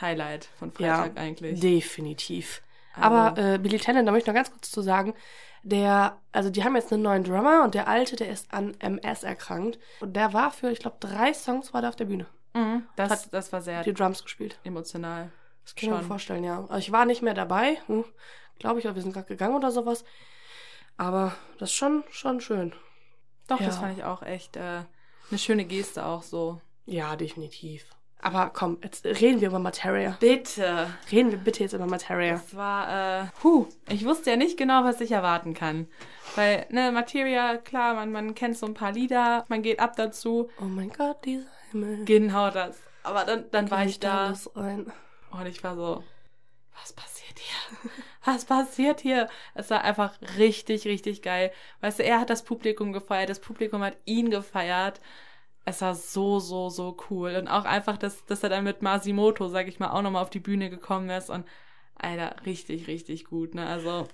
Highlight von Freitag eigentlich. definitiv. Also- Aber äh, Billy Talent, da möchte ich noch ganz kurz zu sagen, der, also die haben jetzt einen neuen Drummer und der alte, der ist an MS erkrankt. Und der war für, ich glaube, drei Songs war der auf der Bühne. Mhm, das, Hat das war sehr Die Drums gespielt. emotional. Das kann ich mir vorstellen, ja. Also ich war nicht mehr dabei, hm, glaube ich, oder wir sind gerade gegangen oder sowas. Aber das ist schon, schon schön. Doch, Ja. das fand ich auch echt äh, eine schöne Geste auch so. Ja, definitiv. Aber komm, jetzt reden wir über Materia. Bitte. Reden wir bitte jetzt über Materia. Das war, äh, puh, ich wusste ja nicht genau, was ich erwarten kann. Weil, ne, Materia, klar, man, man kennt so ein paar Lieder, man geht ab dazu. Oh mein Gott, dieser Himmel. Genau das. Aber dann, dann war ich da und ich war so, was passiert hier? (laughs) Was passiert hier? Es war einfach richtig, richtig geil. Weißt du, er hat das Publikum gefeiert, das Publikum hat ihn gefeiert. Es war so, so, so cool. Und auch einfach, dass, dass er dann mit Masimoto, sag ich mal, auch nochmal auf die Bühne gekommen ist. Und, Alter, richtig, richtig gut, ne? Also,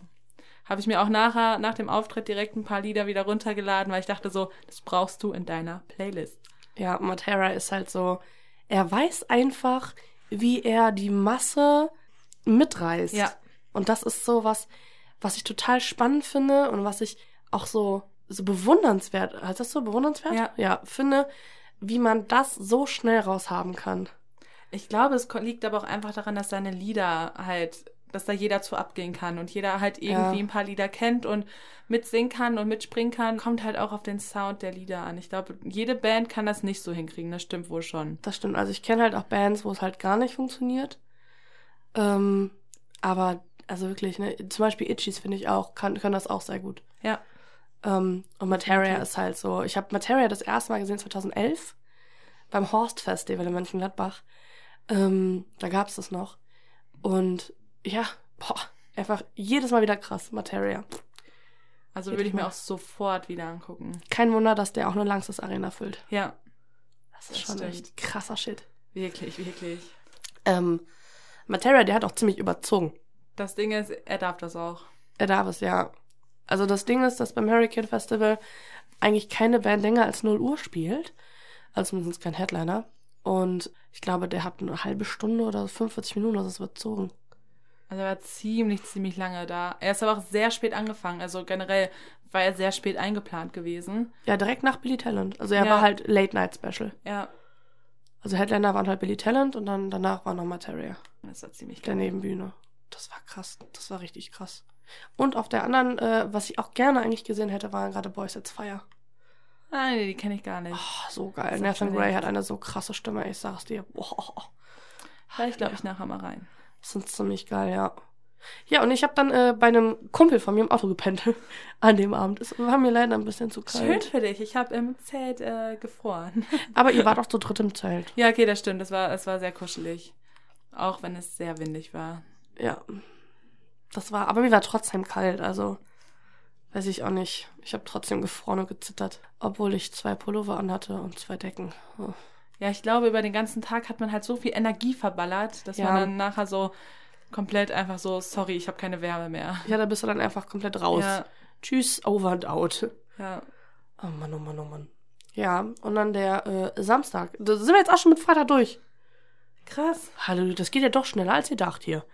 habe ich mir auch nachher, nach dem Auftritt direkt ein paar Lieder wieder runtergeladen, weil ich dachte so, das brauchst du in deiner Playlist. Ja, Matera ist halt so, er weiß einfach, wie er die Masse mitreißt. Ja. Und das ist so was, was ich total spannend finde und was ich auch so, so bewundernswert, heißt das so bewundernswert? Ja. Ja, finde, wie man das so schnell raushaben kann. Ich glaube, es liegt aber auch einfach daran, dass seine Lieder halt, dass da jeder zu abgehen kann und jeder halt irgendwie Ja. ein paar Lieder kennt und mitsingen kann und mitspringen kann. Kommt halt auch auf den Sound der Lieder an. Ich glaube, jede Band kann das nicht so hinkriegen, das stimmt wohl schon. Das stimmt. Also ich kenne halt auch Bands, wo es halt gar nicht funktioniert. Ähm, aber also wirklich, ne, zum Beispiel Itchies finde ich auch, kann, können das auch sehr gut. Ja. Ähm, und Materia Okay. ist halt so. Ich habe Materia das erste Mal gesehen 2011 beim Horst Festival in Mönchengladbach. Ähm, da gab es das noch. Und ja, boah, einfach jedes Mal wieder krass, Materia. Also Jedes würde ich mir Mal. auch sofort wieder angucken. Kein Wunder, dass der auch eine Langsys Arena füllt. Ja, Das ist Das schon stimmt. echt krasser Shit. wirklich, wirklich. Ähm, Materia, der hat auch ziemlich überzogen. Das Ding ist, er darf das auch. Er darf es, ja. Also das Ding ist, dass beim Hurricane Festival eigentlich keine Band länger als 0 Uhr spielt. Also zumindest kein Headliner. Und ich glaube, der hat eine halbe Stunde oder 45 Minuten, also es wird zogen. Also er war ziemlich, ziemlich lange da. Er ist aber auch sehr spät angefangen. Also generell war er sehr spät eingeplant gewesen. Ja, direkt nach Billy Talent. Also er Ja. war halt Late Night Special. Ja, Also Headliner waren halt Billy Talent und dann danach war noch Materia. das war ziemlich Der geil. Nebenbühne. Das war krass. Das war richtig krass. Und auf der anderen, äh, was ich auch gerne eigentlich gesehen hätte, waren gerade Boys at Fire. Ah, nee, die kenne ich gar nicht. Oh, so geil. Nathan Gray hat eine so krasse Stimme, ich sag's dir. Boah. Ich glaube ich nachher mal rein. Das sind ziemlich geil, ja. Ja, und ich habe dann äh, bei einem Kumpel von mir im Auto gepennt (laughs) an dem Abend. Es war mir leider ein bisschen zu Schön kalt. für dich. Ich habe im Zelt äh, gefroren. (laughs) Aber ihr wart auch zu dritt im Zelt. ja, okay, das stimmt. Es war, es war sehr kuschelig. Auch wenn es sehr windig war. Ja. Das war, aber mir war trotzdem kalt, also weiß ich auch nicht. Ich habe trotzdem gefroren und gezittert, obwohl ich zwei Pullover anhatte und zwei Decken. Oh. Ja, ich glaube, über den ganzen Tag hat man halt so viel Energie verballert, dass Ja. man dann nachher so komplett einfach so, sorry, ich habe keine Wärme mehr. Ja, da bist du dann einfach komplett raus. Ja, Tschüss, over and out. ja. Oh Mann, oh Mann, oh Mann. Ja, und dann der äh, Samstag. Da sind wir jetzt auch schon mit Freitag durch. Krass. Hallo, das geht ja doch schneller als ihr dacht hier.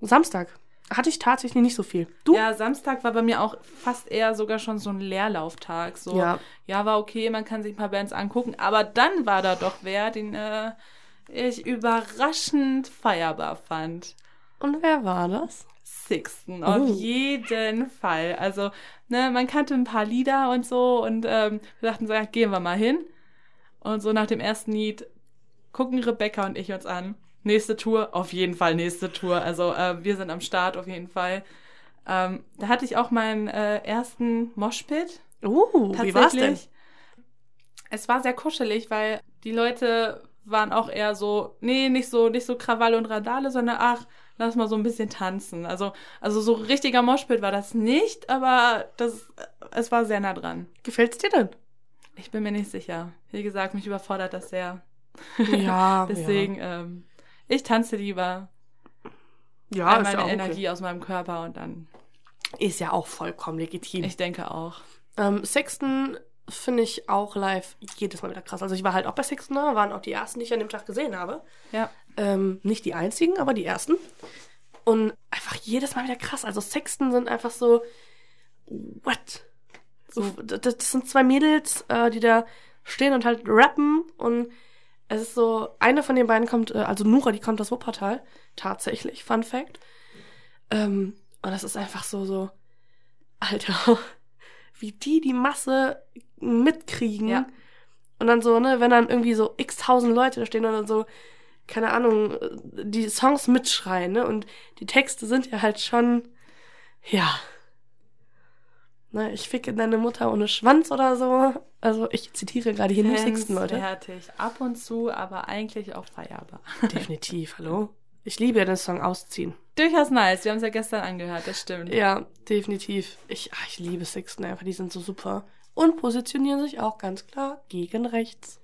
Samstag hatte ich tatsächlich nicht so viel. Du? Ja, Samstag war bei mir auch fast eher sogar schon so ein Leerlauftag. So, Ja. ja, war okay, man kann sich ein paar Bands angucken, aber dann war da doch wer, den äh, ich überraschend feierbar fand. Und wer war das? Sixten, Oh. auf jeden Fall. Also, ne, man kannte ein paar Lieder und so und ähm, wir dachten so, ja, gehen wir mal hin. Und so nach dem ersten Lied gucken Rebecca und ich uns an. Nächste Tour, auf jeden Fall nächste Tour. Also äh, wir sind am Start auf jeden Fall. Ähm, da hatte ich auch meinen äh, ersten Moshpit. Uh, wie war's denn? Es war sehr kuschelig, weil die Leute waren auch eher so, nee, nicht so, nicht so Krawalle und Radale, sondern ach, lass mal so ein bisschen tanzen. Also, also so richtiger Moshpit war das nicht, aber das, es war sehr nah dran. Gefällt's dir denn? Ich bin mir nicht sicher. Wie gesagt, mich überfordert das sehr. Ja, (laughs) Deswegen, ähm, ich tanze lieber ja, all ist ja meine auch Energie okay. aus meinem Körper und dann, Ist ja auch vollkommen legitim. ich denke auch. Ähm, Sixten finde ich auch live jedes Mal wieder krass. Also ich war halt auch bei Sixten da, waren auch die ersten, die ich an dem Tag gesehen habe. Ja. Ähm, nicht die einzigen, aber die ersten. Und einfach jedes Mal wieder krass. Also Sixten sind einfach so, what? So, das, das sind zwei Mädels, äh, die da stehen und halt rappen und es ist so, eine von den beiden kommt, äh, also Nura, die kommt aus Wuppertal, tatsächlich, Fun Fact. Ähm, und das ist einfach so, so, Alter, (laughs) wie die die Masse mitkriegen. Ja. Und dann so, ne, wenn dann irgendwie so x tausend Leute da stehen und dann so, keine Ahnung, äh, die Songs mitschreien, ne? Und die Texte sind ja halt schon, ja. Ne, ich ficke deine Mutter ohne Schwanz oder so. Also ich zitiere gerade hier nur Sixten, Leute. Fertig. Ab und zu, aber eigentlich auch feierbar. (laughs) Definitiv, hallo. Ich liebe ja den Song Ausziehen. Durchaus nice. Wir haben es ja gestern angehört, das stimmt. Ja, definitiv. Ich, ach, ich liebe Sixten einfach, die sind so super. Und positionieren sich auch ganz klar gegen rechts.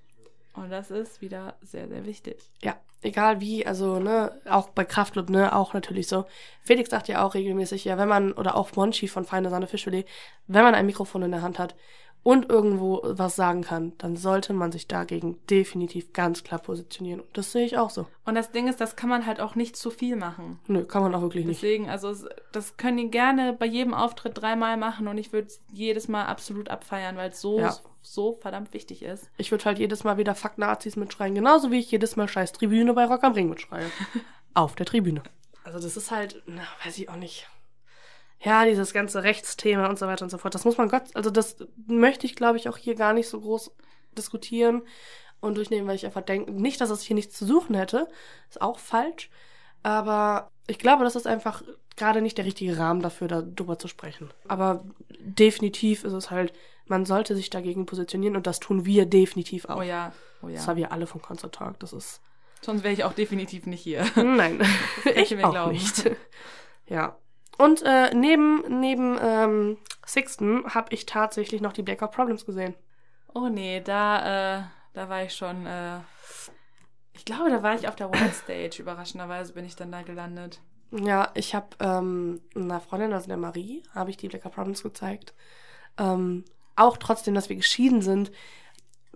Und das ist wieder sehr, sehr wichtig. Ja, egal wie, also, ne, auch bei Kraftclub, ne, auch natürlich so. Felix sagt ja auch regelmäßig, ja, wenn man, oder auch Monchi von Feine Sahne Fischfilet, wenn man ein Mikrofon in der Hand hat und irgendwo was sagen kann, dann sollte man sich dagegen definitiv ganz klar positionieren. Und das sehe ich auch so. Und das Ding ist, das kann man halt auch nicht zu viel machen. Nö, kann man auch wirklich nicht. Deswegen, also das können die gerne bei jedem Auftritt dreimal machen und ich würde es jedes Mal absolut abfeiern, weil es so, Ja. So verdammt wichtig ist. Ich würde halt jedes Mal wieder Fuck Nazis mitschreien, genauso wie ich jedes Mal Scheiß Tribüne bei Rock am Ring mitschreie. (laughs) Auf der Tribüne. Also das ist halt, na, weiß ich auch nicht. Ja, dieses ganze Rechtsthema und so weiter und so fort. Das muss man Gott, also das möchte ich, glaube ich, auch hier gar nicht so groß diskutieren und durchnehmen, weil ich einfach denke, nicht, dass es hier nichts zu suchen hätte. Ist auch falsch. Aber ich glaube, das ist einfach gerade nicht der richtige Rahmen dafür, darüber zu sprechen. Aber definitiv ist es halt, man sollte sich dagegen positionieren und das tun wir definitiv auch. Oh ja, oh Das ja. haben wir alle vom Concert Talk. Das ist. Sonst wäre ich auch definitiv nicht hier. (laughs) Nein, ich mir auch glauben. nicht. Ja. Und äh, neben, neben ähm, Sixten habe ich tatsächlich noch die Blackout Problems gesehen. Oh nee, da, äh, da war ich schon, äh, ich glaube, da war ich auf der White Stage. Überraschenderweise bin ich dann da gelandet. Ja, ich habe ähm, einer Freundin, also der Marie, habe ich die Blackout Problems gezeigt. Ähm, auch trotzdem, dass wir geschieden sind.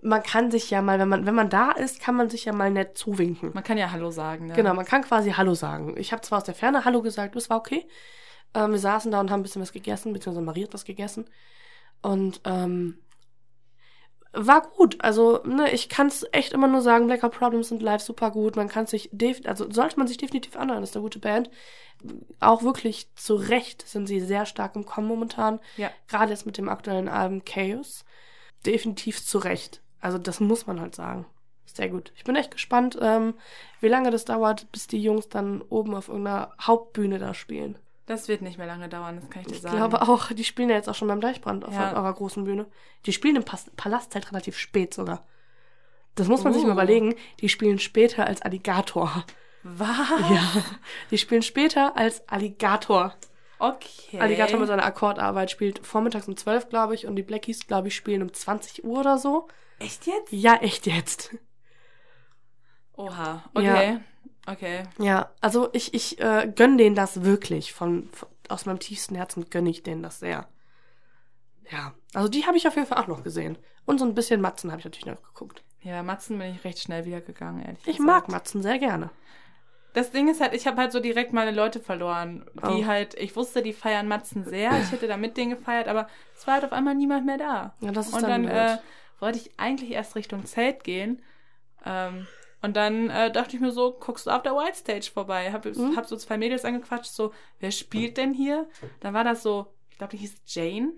Man kann sich ja mal, wenn man, wenn man da ist, kann man sich ja mal nett zuwinken. Man kann ja Hallo sagen, ne? Genau, man kann quasi Hallo sagen. Ich habe zwar aus der Ferne Hallo gesagt, das war okay. Ähm, wir saßen da und haben ein bisschen was gegessen, beziehungsweise Marie hat was gegessen. Und ähm, war gut. Also, ne, ich kann es echt immer nur sagen, Blackout Problems sind live super gut. Man kann sich, also sollte man sich definitiv anhören, das ist eine gute Band. Auch wirklich zu Recht sind sie sehr stark im Kommen momentan. Ja. Gerade jetzt mit dem aktuellen Album Chaos. Definitiv zu Recht. Also, das muss man halt sagen. Sehr gut. Ich bin echt gespannt, ähm, wie lange das dauert, bis die Jungs dann oben auf irgendeiner Hauptbühne da spielen. Das wird nicht mehr lange dauern, das kann ich dir Ich sagen. glaube auch, die spielen ja jetzt auch schon beim Deichbrand auf Ja. eurer großen Bühne. Die spielen im Pas Palast halt relativ spät sogar. Das muss man sich mal Oh. überlegen. Die spielen später als Alligator. Was? Ja. Die spielen später als Alligator. Okay. Alligator mit seiner Akkordarbeit spielt vormittags um 12, glaube ich, und die Blackies, glaube ich, spielen um 20 Uhr oder so. Echt jetzt? Ja, echt jetzt. Oha, okay. Okay. Ja, also ich, ich äh, gönn denen das wirklich. Von, von aus meinem tiefsten Herzen gönn ich denen das sehr. Ja, also die habe ich auf jeden Fall auch noch gesehen. Und so ein bisschen Matzen habe ich natürlich noch geguckt. Ja, Matzen bin ich recht schnell wieder gegangen, ehrlich Ich gesagt. mag Matzen sehr gerne. Das Ding ist halt, ich habe halt so direkt meine Leute verloren, die Oh. halt, ich wusste, die feiern Matzen sehr. Ich hätte da mit denen gefeiert, aber es war halt auf einmal niemand mehr da. Ja, das ist und dann dann äh, wollte ich eigentlich erst Richtung Zelt gehen. Ähm, und dann äh, dachte ich mir so, guckst du auf der White Stage vorbei. Hab, Mhm. hab so zwei Mädels angequatscht, so, wer spielt denn hier? Dann war das so, ich glaube, die hieß Jane.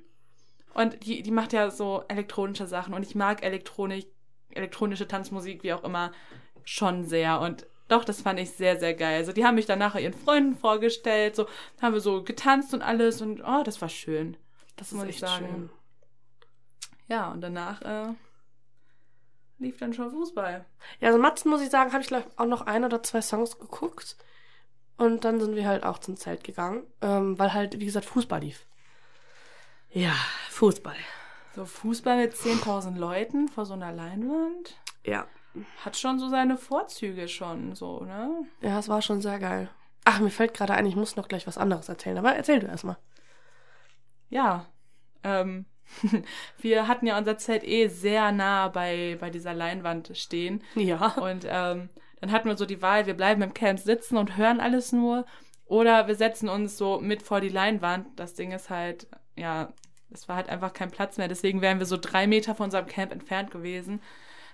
Und die, die macht ja so elektronische Sachen. Und ich mag Elektronik, elektronische Tanzmusik, wie auch immer, schon sehr. Und doch, das fand ich sehr, sehr geil. Also die haben mich dann nachher ihren Freunden vorgestellt, so haben wir so getanzt und alles. Und oh, das war schön. Das muss ist ich sagen. schön. Ja, und danach äh, lief dann schon Fußball. Ja, also Matzen muss ich sagen, habe ich glaub, auch noch ein oder zwei Songs geguckt. Und dann sind wir halt auch zum Zelt gegangen, ähm, weil halt, wie gesagt, Fußball lief. Ja, Fußball. So Fußball mit 10.000 Leuten vor so einer Leinwand Ja. hat schon so seine Vorzüge schon, so, ne? Ja, es war schon sehr geil. Ach, mir fällt gerade ein, ich muss noch gleich was anderes erzählen, aber erzähl du erstmal. Ja. Ähm, (laughs) wir hatten ja unser Zelt eh sehr nah bei, bei dieser Leinwand stehen. Ja. Und ähm, dann hatten wir so die Wahl, wir bleiben im Camp sitzen und hören alles nur. Oder wir setzen uns so mit vor die Leinwand. Das Ding ist halt, ja, es war halt einfach kein Platz mehr. Deswegen wären wir so drei Meter von unserem Camp entfernt gewesen.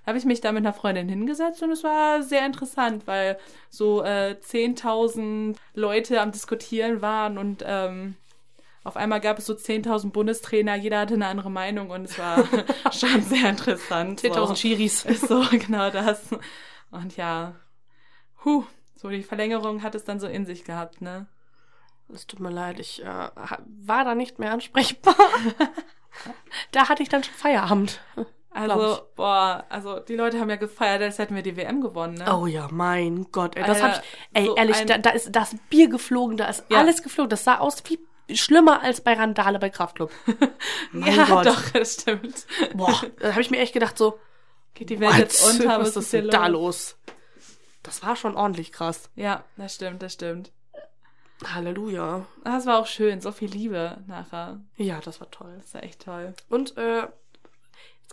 Da habe ich mich da mit einer Freundin hingesetzt und es war sehr interessant, weil so äh, 10.000 Leute am Diskutieren waren und ähm, auf einmal gab es so 10.000 Bundestrainer, jeder hatte eine andere Meinung und es war (laughs) schon sehr interessant. 10.000 so. Schiris. Ist so, (laughs) genau das. Und ja, huh, so die Verlängerung hat es dann so in sich gehabt, ne? Es tut mir leid, ich äh, war da nicht mehr ansprechbar. (laughs) da hatte ich dann schon Feierabend. Also, boah, also die Leute haben ja gefeiert, als hätten wir die WM gewonnen, ne? Oh ja, mein Gott, ey, das Alter, hab ich, ey, so ehrlich, da, da ist das Bier geflogen, da ist Ja. alles geflogen. Das sah aus wie schlimmer als bei Randale bei Kraftclub. (laughs) mein ja, Gott. doch, das stimmt. Boah, da habe ich mir echt gedacht so, Geht die Welt jetzt what? unter, was was ist denn da los? Das war schon ordentlich krass. Ja, das stimmt, das stimmt. Halleluja. Das war auch schön, so viel Liebe nachher. Ja, das war toll. Das war echt toll. Und äh,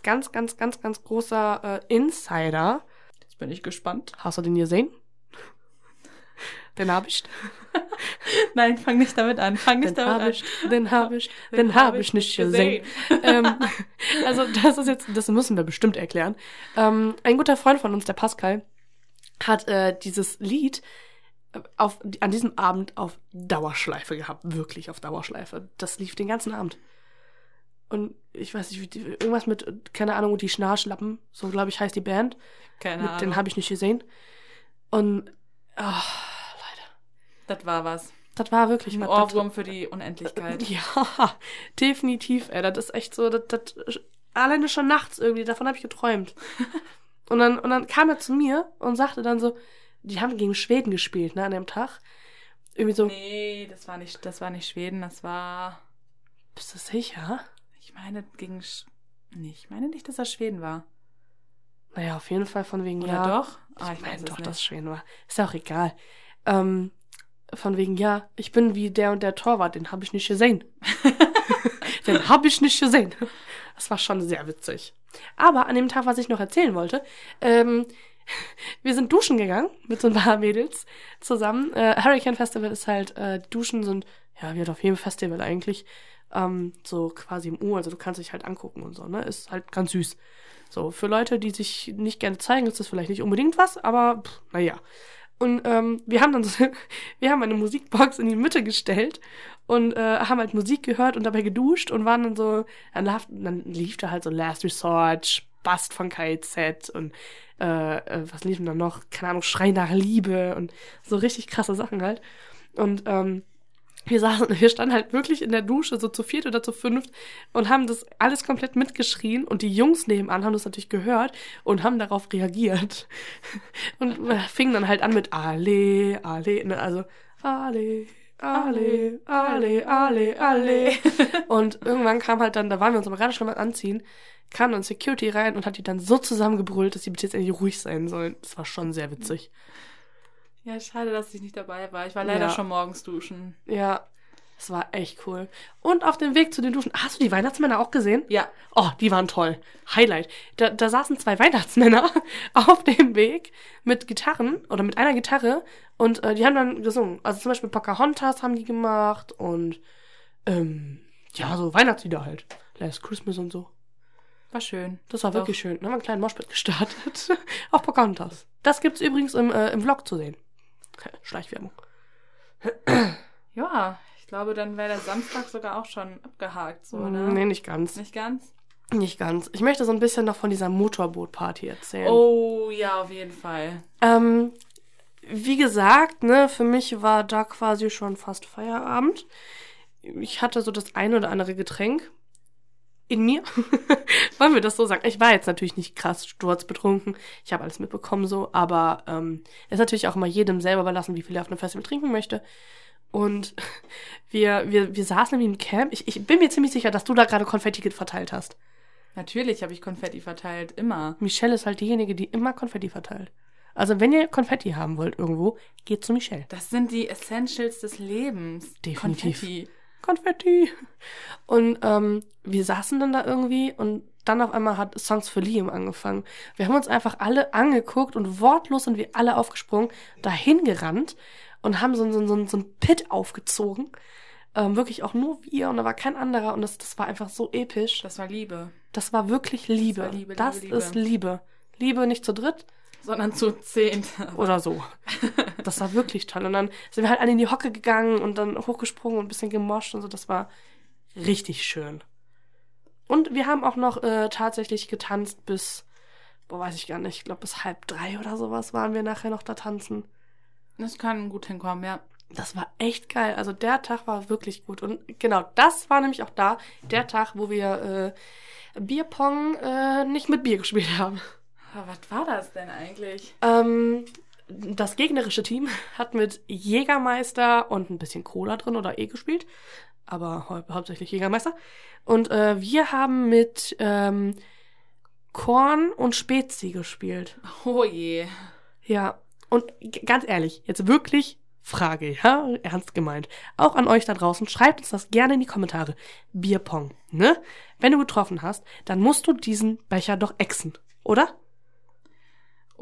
ganz, ganz, ganz, ganz großer äh, Insider. Jetzt bin ich gespannt. Hast du den gesehen? Den hab ich. (laughs) Nein, fang nicht damit an. Fang nicht Den damit hab an. ich, den hab ich, den hab ich nicht gesehen. ähm, (laughs) (laughs) also das ist jetzt, das müssen wir bestimmt erklären. Ähm, ein guter Freund von uns, der Pascal, hat äh, dieses Lied auf, an diesem Abend auf Dauerschleife gehabt. Wirklich auf Dauerschleife. Das lief den ganzen Abend. Und ich weiß nicht, irgendwas mit, keine Ahnung, die Schnarchlappen, so glaube ich heißt die Band. Keine Mit, Ahnung. den habe ich nicht gesehen. Und, oh, Leute, das war was. Das war wirklich Ein. Ohrwurm für die Unendlichkeit. (laughs) Ja, definitiv, ey. Das ist echt so, das, das, alleine schon nachts irgendwie, davon habe ich geträumt. (laughs) und, dann, und dann kam er zu mir und sagte dann so, die haben gegen Schweden gespielt, ne, an dem Tag. Irgendwie so, Nee, das war nicht, das war nicht Schweden, das war. bist du sicher? Ich meine, gegen. Sch nee, ich meine nicht, dass das Schweden war. Naja, auf jeden Fall von wegen, Oder ja. doch? Ah, ich meine weiß es doch, dass es Schweden war. Ist ja auch egal. Ähm, von wegen, ja, ich bin wie der und der Torwart, den habe ich nicht gesehen. (laughs) den habe ich nicht gesehen. Das war schon sehr witzig. Aber an dem Tag, was ich noch erzählen wollte, ähm, (laughs) wir sind duschen gegangen mit so ein paar Mädels zusammen. Äh, Hurricane Festival ist halt, äh, Duschen sind, ja, wie halt auf jedem Festival eigentlich, ähm, so quasi im U, also du kannst dich halt angucken und so, ne? Ist halt ganz süß. So, für Leute, die sich nicht gerne zeigen, ist das vielleicht nicht unbedingt was, aber pff, naja. Und ähm, wir haben dann so, (laughs) wir haben eine Musikbox in die Mitte gestellt und äh, haben halt Musik gehört und dabei geduscht und waren dann so, dann, laf, dann lief da halt so Last Resort, Bast von KZ und äh, äh, was liefen da noch? Keine Ahnung, Schrei nach Liebe und so richtig krasse Sachen halt. Und ähm, wir saßen, wir standen halt wirklich in der Dusche, so zu viert oder zu fünft und haben das alles komplett mitgeschrien und die Jungs nebenan haben das natürlich gehört und haben darauf reagiert (laughs) und fingen dann halt an mit Ale, Ale, ne, also Ale, Ale, Ale, Ale, Ale. (laughs) Und irgendwann kam halt dann, da waren wir uns aber gerade schon mal anziehen, kam dann Security rein und hat die dann so zusammengebrüllt, dass die bitte jetzt endlich ruhig sein sollen. Das war schon sehr witzig. Ja, schade, dass ich nicht dabei war. Ich war leider Ja. schon morgens duschen. Ja, das war echt cool. Und auf dem Weg zu den Duschen, hast du die Weihnachtsmänner auch gesehen? Ja. Oh, die waren toll. Highlight. Da, da saßen zwei (laughs) Weihnachtsmänner auf dem Weg mit Gitarren oder mit einer Gitarre und äh, die haben dann gesungen. Also zum Beispiel Pocahontas haben die gemacht und ähm, ja, so Weihnachtslieder halt. Last Christmas und so. War schön. Das war Doch. wirklich schön. Dann haben wir einen kleinen Moshpit (laughs) gestartet auf Pocahontas. Das gibt's übrigens im, äh, im Vlog zu sehen. Schleichwerbung. Ja, ich glaube, dann wäre der Samstag sogar auch schon abgehakt, so, ne? Nee, nicht ganz. Nicht ganz? Nicht ganz. Ich möchte so ein bisschen noch von dieser Motorboot-Party erzählen. Oh, ja, auf jeden Fall. Ähm, wie gesagt, ne, für mich war da quasi schon fast Feierabend. Ich hatte so das ein oder andere Getränk in mir. (laughs) Wollen wir das so sagen? Ich war jetzt natürlich nicht krass sturzbetrunken. Ich habe alles mitbekommen so, aber ähm, ist natürlich auch immer jedem selber überlassen, wie viel er auf einem Festival trinken möchte. Und (laughs) wir, wir, wir saßen nämlich im Camp. Ich, ich bin mir ziemlich sicher, dass du da gerade Konfetti verteilt hast. Natürlich habe ich Konfetti verteilt, immer. Michelle ist halt diejenige, die immer Konfetti verteilt. Also wenn ihr Konfetti haben wollt irgendwo, geht zu Michelle. Das sind die Essentials des Lebens. Definitiv. Konfetti. Konfetti. Und ähm, wir saßen dann da irgendwie und dann auf einmal hat Songs für Liam angefangen. Wir haben uns einfach alle angeguckt und wortlos sind wir alle aufgesprungen, dahin gerannt und haben so, so, so, so ein Pit aufgezogen. Ähm, wirklich auch nur wir und da war kein anderer und das, das war einfach so episch. Das war Liebe. Das war wirklich Liebe. war Liebe, das Liebe, ist Liebe. Liebe nicht zu dritt, Sondern zu zehn. oder so. Das war wirklich toll. Und dann sind wir halt alle in die Hocke gegangen und dann hochgesprungen und ein bisschen gemoscht und so. Das war richtig schön. Und wir haben auch noch äh, tatsächlich getanzt bis, boah, weiß ich gar nicht, ich glaube bis halb drei oder sowas waren wir nachher noch da tanzen. Das kann gut hinkommen, ja. Das war echt geil. Also der Tag war wirklich gut. Und genau, das war nämlich auch da, der Tag, wo wir äh, Bierpong äh, nicht mit Bier gespielt haben. Aber was war das denn eigentlich? Ähm, das gegnerische Team (laughs) hat mit Jägermeister und ein bisschen Cola drin oder E gespielt. Aber hau hauptsächlich Jägermeister. Und äh, wir haben mit ähm, Korn und Spezi gespielt. Oh je. Ja. Und ganz ehrlich, jetzt wirklich Frage, ja? Ernst gemeint. Auch an euch da draußen, schreibt uns das gerne in die Kommentare. Bierpong, ne? Wenn du getroffen hast, dann musst du diesen Becher doch exen, oder?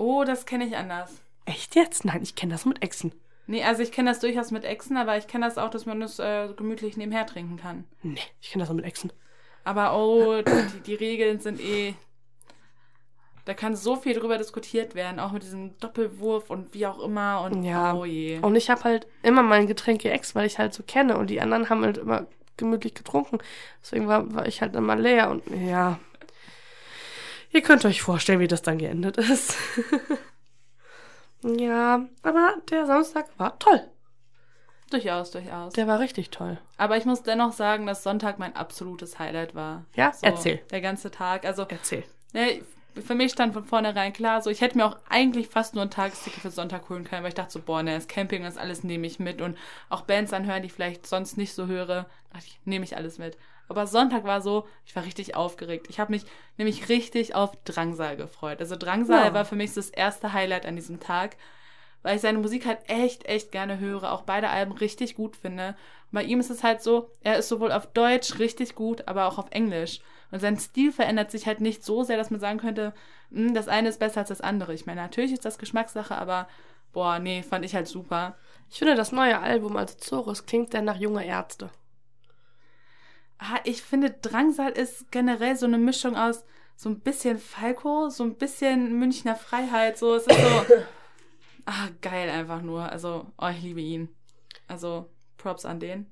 Oh, das kenne ich anders. Echt jetzt? Nein, ich kenne das mit Exen. Nee, also ich kenne das durchaus mit Exen, aber ich kenne das auch, dass man das äh, gemütlich nebenher trinken kann. Nee, ich kenne das nur mit Exen. Aber oh, (clears throat) die, die Regeln sind eh. Da kann so viel drüber diskutiert werden, auch mit diesem Doppelwurf und wie auch immer und Ja. oh je. Und ich habe halt immer mein Getränk geext, weil ich halt so kenne. Und die anderen haben halt immer gemütlich getrunken. Deswegen war, war ich halt immer leer. Und ja, ihr könnt euch vorstellen, wie das dann geendet ist. (laughs) ja, aber der Samstag war toll. Durchaus, durchaus. Der war richtig toll. Aber ich muss dennoch sagen, dass Sonntag mein absolutes Highlight war. Ja, So, erzähl. Der ganze Tag. Also, Erzähl. ne, für mich stand von vornherein klar, so ich hätte mir auch eigentlich fast nur ein Tagesticket für Sonntag holen können, weil ich dachte so, boah, ne, das Camping, das alles nehme ich mit und auch Bands anhören, die ich vielleicht sonst nicht so höre, dachte ich, nehme ich alles mit. Aber Sonntag war so, ich war richtig aufgeregt. Ich habe mich nämlich richtig auf Drangsal gefreut. Also Drangsal Ja. war für mich das erste Highlight an diesem Tag, weil ich seine Musik halt echt, echt gerne höre, auch beide Alben richtig gut finde. Und bei ihm ist es halt so, er ist sowohl auf Deutsch richtig gut, aber auch auf Englisch. Und sein Stil verändert sich halt nicht so sehr, dass man sagen könnte, "Hm, das eine ist besser als das andere. Ich meine, natürlich ist das Geschmackssache, aber boah, nee, fand ich halt super. Ich finde, das neue Album, also Zorus, klingt sehr nach junge Ärzte. Ich finde, Drangsal ist generell so eine Mischung aus so ein bisschen Falco, so ein bisschen Münchner Freiheit, so, es ist so, (coughs) ah, geil einfach nur. Also, oh, ich liebe ihn. Also, Props an den.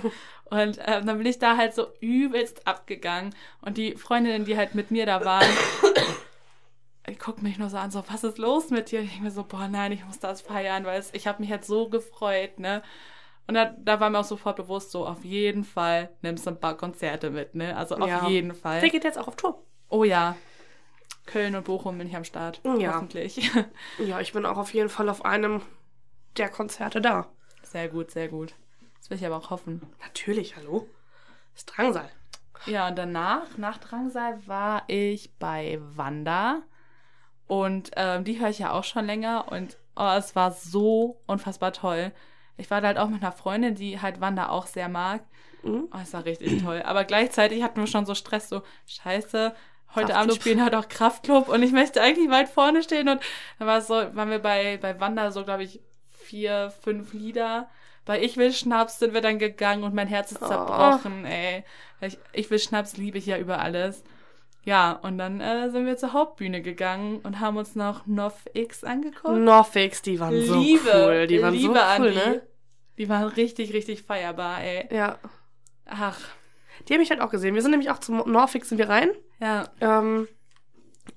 (laughs) und ähm, dann bin ich da halt so übelst abgegangen. Und die Freundinnen, die halt mit mir da waren, (coughs) die gucken mich nur so an, so, was ist los mit dir? Ich denke mir so, boah, nein, ich muss das feiern, weil es, ich habe mich halt so gefreut, ne? Und da, da war mir auch sofort bewusst, so auf jeden Fall nimmst du ein paar Konzerte mit, ne? Also auf Ja. jeden Fall. Der geht jetzt auch auf Tour. Oh ja. Köln und Bochum bin ich am Start. Ja. Hoffentlich. (laughs) Ja, ich bin auch auf jeden Fall auf einem der Konzerte da. Sehr gut, sehr gut. Das will ich aber auch hoffen. Natürlich, hallo. Das ist Drangsal. Ja, und danach, nach Drangsal, war ich bei Wanda. Und ähm, die höre ich ja auch schon länger. Und oh, es war so unfassbar toll. Ich war da halt auch mit einer Freundin, die halt Wanda auch sehr mag. Mhm. Oh, es war richtig (clears throat) toll. Aber gleichzeitig hatten wir schon so Stress, so, scheiße, heute Abend spielen halt auch Kraftclub und ich möchte eigentlich weit vorne stehen. Und dann war es so, waren wir bei, bei Wanda so, glaube ich, vier, fünf Lieder. Bei Ich will Schnaps sind wir dann gegangen und mein Herz ist Oh. zerbrochen, ey. Weil Ich, ich will Schnaps liebe ich ja über alles. Ja, und dann äh, sind wir zur Hauptbühne gegangen und haben uns noch Nov X angeguckt. Norfix, die waren so Liebe, cool. Die waren Liebe so cool, ne? Die waren richtig, richtig feierbar, ey. Ja. Ach, Die habe ich halt auch gesehen. Wir sind nämlich auch zum Norfix sind wir rein. ja. Ähm,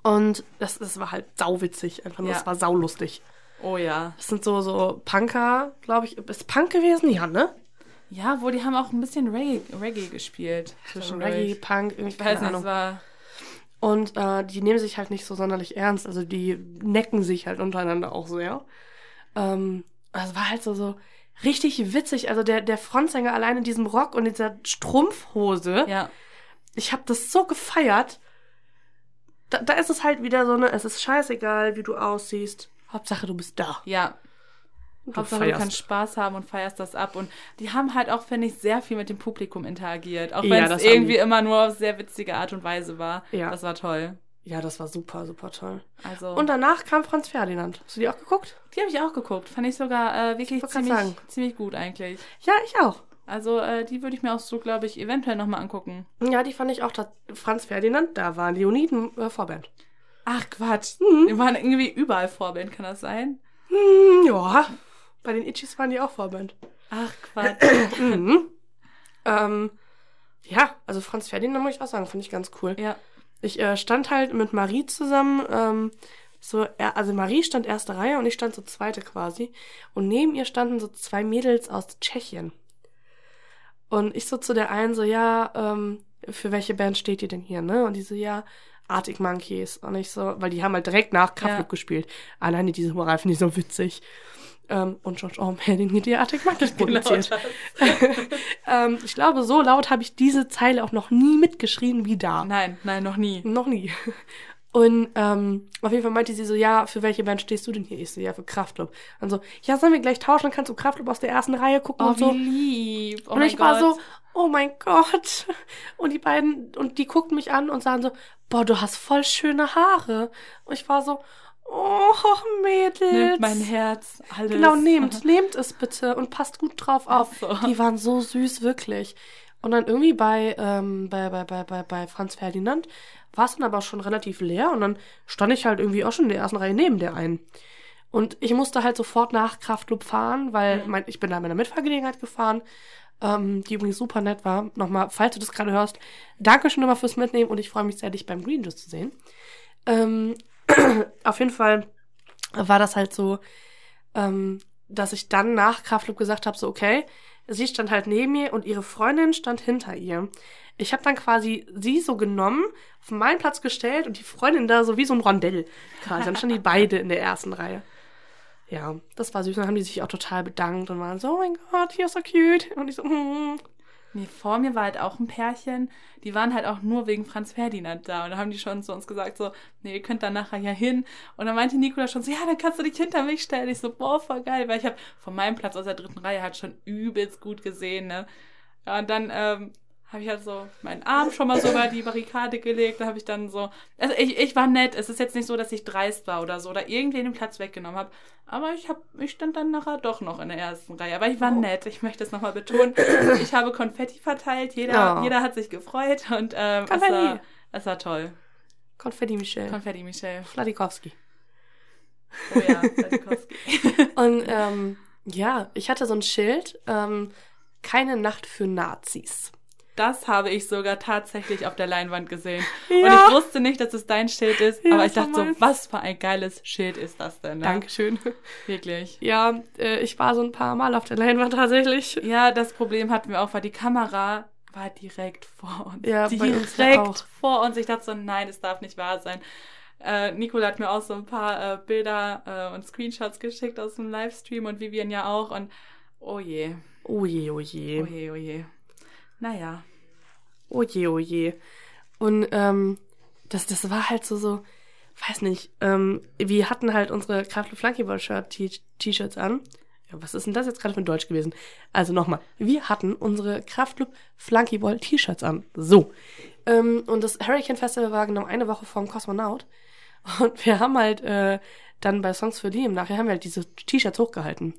und das, das war halt sauwitzig. Einfach nur, Ja. das war saulustig. Oh ja. Das sind so, so Punker, glaube ich. Ist Punk gewesen? Ja, ne? Ja, wo die haben auch ein bisschen Reggae, Reggae gespielt. Zwischen. Reggae, Punk, irgendwie, Ich weiß keine nicht, es Ahnung. war. Und äh, die nehmen sich halt nicht so sonderlich ernst. Also die necken sich halt untereinander auch sehr. Ähm, also war halt so, so richtig witzig. Also der, der Frontsänger allein in diesem Rock und dieser Strumpfhose. Ja. Ich habe das so gefeiert. Da, da ist es halt wieder so, ne, es ist scheißegal, wie du aussiehst. Hauptsache, du bist da. Ja. Und Hauptsache, du kannst Spaß haben und feierst das ab. Und die haben halt auch, finde ich, sehr viel mit dem Publikum interagiert. Auch Ja, wenn das es irgendwie immer nur auf sehr witzige Art und Weise war. Ja. Das war toll. Ja, das war super, super toll. Also, Und danach kam Franz Ferdinand. Hast du die auch geguckt? die habe ich auch geguckt. Fand ich sogar äh, wirklich grad ziemlich, ziemlich gut eigentlich. Ja, ich auch. Also, äh, die würde ich mir auch so, glaube ich, eventuell nochmal angucken. Ja, die fand ich auch. Franz Ferdinand, da war Leoniden äh, Vorband. Ach, Quatsch. Mhm. Die waren irgendwie überall Vorband, kann das sein? Hm, ja, bei den Itchies waren die auch Vorband. Ach, (clears throat) Quatsch. Mhm. ähm, ja, also Franz Ferdinand muss ich auch sagen, finde ich ganz cool. ja. Ich äh, stand halt mit Marie zusammen, ähm, so, also Marie stand erste Reihe und ich stand so zweite quasi. Und neben ihr standen so zwei Mädels aus Tschechien. Und ich so zu der einen so, ja, ähm, für welche Band steht ihr denn hier, ne? Und die so, ja, Arctic Monkeys. Und ich so, weil die haben halt direkt nach Kraftklub Ja. gespielt. Alleine diese Moral finde ich so witzig. Ähm, und George Orwell hat die Arctic Monkeys (laughs) produziert. (laughs) ähm, ich glaube, so laut habe ich diese Zeile auch noch nie mitgeschrien wie da. Nein, nein, noch nie. Noch nie. Und ähm, auf jeden Fall meinte sie so, ja, für welche Band stehst du denn hier? Ich so, ja, für Kraftclub. Und so, ja, sollen wir gleich tauschen, dann kannst du Kraftclub aus der ersten Reihe gucken Oh, und so. wie lieb. Oh und ich war Gott. so, oh mein Gott. Und die beiden, und die guckten mich an und sagen so, boah, du hast voll schöne Haare. Und ich war so, oh, Mädels. Nimmt mein Herz, alles. Genau, nehmt, (laughs) nehmt es bitte und passt gut drauf auf. So. Die waren so süß, wirklich. Und dann irgendwie bei, ähm, bei, bei, bei, bei, bei Franz Ferdinand war es dann aber schon relativ leer und dann stand ich halt irgendwie auch schon in der ersten Reihe neben der einen. Und ich musste halt sofort nach Kraftclub fahren, weil Mhm. mein, ich bin da mit einer Mitfahrgelegenheit gefahren, ähm, die übrigens super nett war. Nochmal, falls du das gerade hörst, danke schon nochmal fürs Mitnehmen und ich freue mich sehr, dich beim Green Juice zu sehen. Ähm, (clears throat) auf jeden Fall war das halt so, ähm, dass ich dann nach Kraftclub gesagt habe, so okay, sie stand halt neben mir und ihre Freundin stand hinter ihr. Ich habe dann quasi sie so genommen, auf meinen Platz gestellt und die Freundin da so wie so ein Rondell quasi. Dann standen die beide in der ersten Reihe. Ja, das war süß. Dann haben die sich auch total bedankt und waren so, oh mein Gott, you're so cute. Und ich so, mm. Nee, vor mir war halt auch ein Pärchen, die waren halt auch nur wegen Franz Ferdinand da. Und da haben die schon zu uns gesagt, so, nee, ihr könnt dann nachher ja hin. Und dann meinte Nikola schon so, ja, dann kannst du dich hinter mich stellen. Ich so, boah, voll geil, weil ich habe von meinem Platz aus der dritten Reihe halt schon übelst gut gesehen, ne. Ja, und dann ähm, habe ich halt so meinen Arm schon mal so über die Barrikade gelegt. Da habe ich dann so, also ich, ich war nett. Es ist jetzt nicht so, dass ich dreist war oder so oder irgendwen den Platz weggenommen habe. Aber ich hab, ich stand dann nachher doch noch in der ersten Reihe. Aber ich war nett. Ich möchte es nochmal betonen. Ich habe Konfetti verteilt. Jeder, Oh. jeder hat sich gefreut und ähm, es, war, es war toll. Konfetti Michel. Konfetti, Michelle. Fladikowski. Oh ja, Waldikowski. (laughs) Und ähm, ja, ich hatte so ein Schild, ähm, keine Nacht für Nazis. Das habe ich sogar tatsächlich auf der Leinwand gesehen. Ja. Und ich wusste nicht, dass es dein Schild ist, Ja, aber ich dachte so, meins. was für ein geiles Schild ist das denn? Ne? Dankeschön. Wirklich. Ja, äh, ich war so ein paar Mal auf der Leinwand tatsächlich. Ja, das Problem hatten wir auch, weil die Kamera war direkt vor uns. Ja, bei uns direkt auch. vor uns. Ich dachte so, nein, es darf nicht wahr sein. Äh, Nicole hat mir auch so ein paar äh, Bilder äh, und Screenshots geschickt aus dem Livestream und Vivian ja auch. Und oh je, Oh je, oh je. oh je, oh je. Naja. Oh je, oh je. Und ähm, das, das war halt so, so, weiß nicht, ähm, wir hatten halt unsere Kraftclub Flunkyball Shirt T-Shirts an. Ja, was ist denn das jetzt gerade für ein Deutsch gewesen? Also nochmal, wir hatten unsere Kraftclub Flunkyball T-Shirts an. So. Ähm, und das Hurricane Festival war genau eine Woche vorm Kosmonaut. Und wir haben halt äh, dann bei Songs für Liam nachher haben wir halt diese T-Shirts hochgehalten.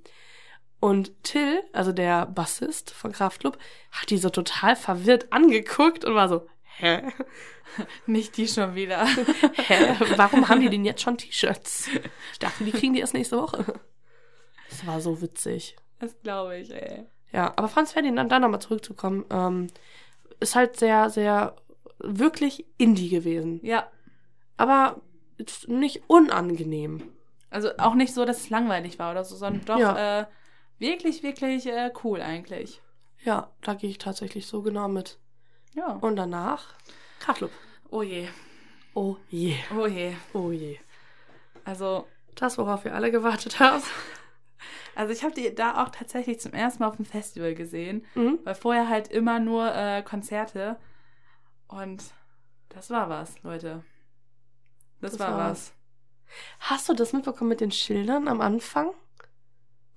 Und Till, also der Bassist von Kraftklub, hat die so total verwirrt angeguckt und war so, hä? (laughs) Nicht die schon wieder. (laughs) Hä? Warum haben die denn jetzt schon T-Shirts? Ich dachte, die kriegen die erst nächste Woche. Das war so witzig. Das glaube ich, ey. Ja, aber Franz Ferdinand, dann nochmal zurückzukommen, ähm, ist halt sehr, sehr wirklich Indie gewesen. Ja. Aber nicht unangenehm. Also auch nicht so, dass es langweilig war oder so, sondern doch Ja. äh, wirklich, wirklich äh, cool eigentlich. Ja, da gehe ich tatsächlich so genau mit. Ja. Und danach Kraftklub. Oh je. Oh je, Oh je. oh je. Also, Das, worauf wir alle gewartet haben. (laughs) also ich habe die da auch tatsächlich zum ersten Mal auf dem Festival gesehen, Mhm. weil vorher halt immer nur äh, Konzerte. Und das war was, Leute. Das, Das war war was. Hast du das mitbekommen mit den Schildern am Anfang?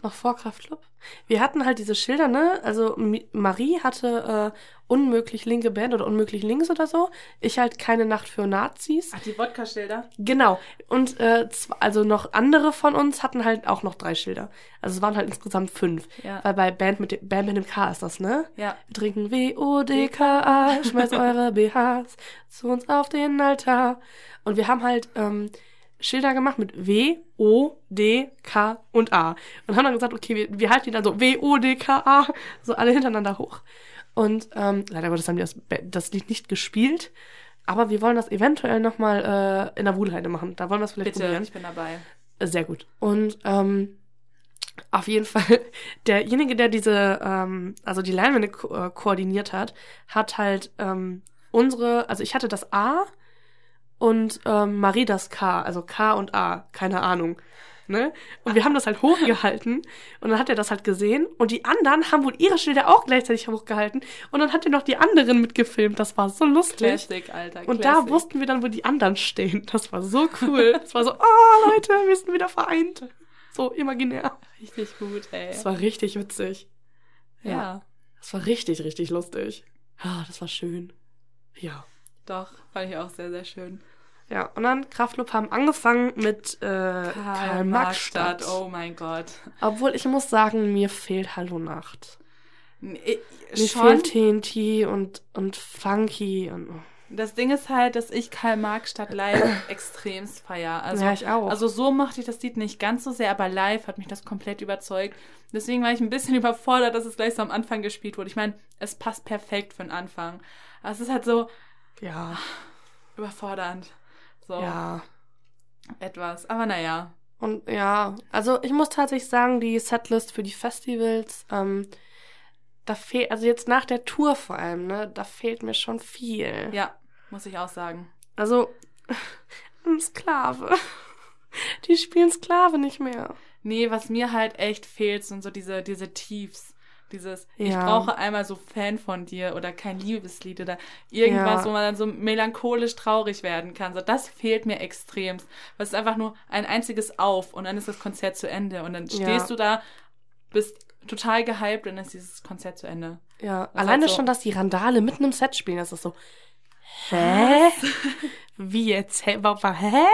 Noch vor Kraftclub? Wir hatten halt diese Schilder, ne? Also Marie hatte äh, unmöglich linke Band oder unmöglich links oder so. Ich halt keine Nacht für Nazis. Ach, die Wodka-Schilder? Genau. Und äh, also noch andere von uns hatten halt auch noch drei Schilder. Also es waren halt insgesamt fünf. Ja. Weil bei Band mit dem, Band mit dem K ist das, ne? Ja. Wir trinken W-O-D-K-A, schmeißt (laughs) eure BHs zu uns auf den Altar. Und wir haben halt ähm, Schilder gemacht mit W, O, D, K und A. Und haben dann gesagt, okay, wir, wir halten die dann so W, O, D, K, A, so alle hintereinander hoch. Und ähm, leider Gottes haben die das, das Lied nicht gespielt. Aber wir wollen das eventuell nochmal äh, in der Wuhlheide machen. Da wollen wir es vielleicht Bitte, probieren. ich bin dabei. Sehr gut. Und ähm, auf jeden (laughs) Fall, derjenige, der diese, ähm, also die Leinwände ko äh, koordiniert hat, hat halt ähm, unsere, also ich hatte das A und ähm, Marie das K, also K und A, keine Ahnung. Ne? Und wir haben das halt hochgehalten und dann hat er das halt gesehen und die anderen haben wohl ihre Schilder auch gleichzeitig hochgehalten und dann hat er noch die anderen mitgefilmt. Das war so lustig. Classic, Alter. Und Classic. da wussten wir dann, wo die anderen stehen. Das war so cool. Das war so, oh Leute, wir sind wieder vereint. So imaginär. Richtig gut, ey. Das war richtig witzig. ja. Das war richtig, richtig lustig. Ah, das war schön. Ja. Doch, fand ich auch sehr, sehr schön. Ja, und dann Kraftclub haben angefangen mit äh, Karl-Marx-Stadt. Oh mein Gott. Obwohl ich muss sagen, mir fehlt Hallo Nacht. Nee, Mir schon. fehlt TNT und, und Funky und. Das Ding ist halt, dass ich Karl Marx statt live (coughs) extremst feier. Also, ja, ich auch. also so mochte ich das Lied nicht ganz so sehr, aber live hat mich das komplett überzeugt. Deswegen war ich ein bisschen (laughs) überfordert, dass es gleich so am Anfang gespielt wurde. Ich meine, es passt perfekt für den Anfang. Aber es ist halt so ja, überfordernd. So ja. etwas. Aber naja. Und ja, also ich muss tatsächlich sagen, die Setlist für die Festivals, ähm, da fehlt, also jetzt nach der Tour vor allem, ne, da fehlt mir schon viel. Ja, muss ich auch sagen. Also, (laughs) ein Sklave. Die spielen Sklave nicht mehr. Nee, was mir halt echt fehlt, sind so diese, diese Tiefs. Dieses, ich Ja. brauche einmal so Fan von dir oder kein Liebeslied oder irgendwas, Ja. wo man dann so melancholisch traurig werden kann. So, das fehlt mir extremst. Weil es ist einfach nur ein einziges Auf und dann ist das Konzert zu Ende. Und dann Ja. stehst du da, bist total gehypt und dann ist dieses Konzert zu Ende. Ja, ist alleine halt so- schon, dass die Randale mitten im Set spielen, das ist so, hä? Wie jetzt? Hä? Hä?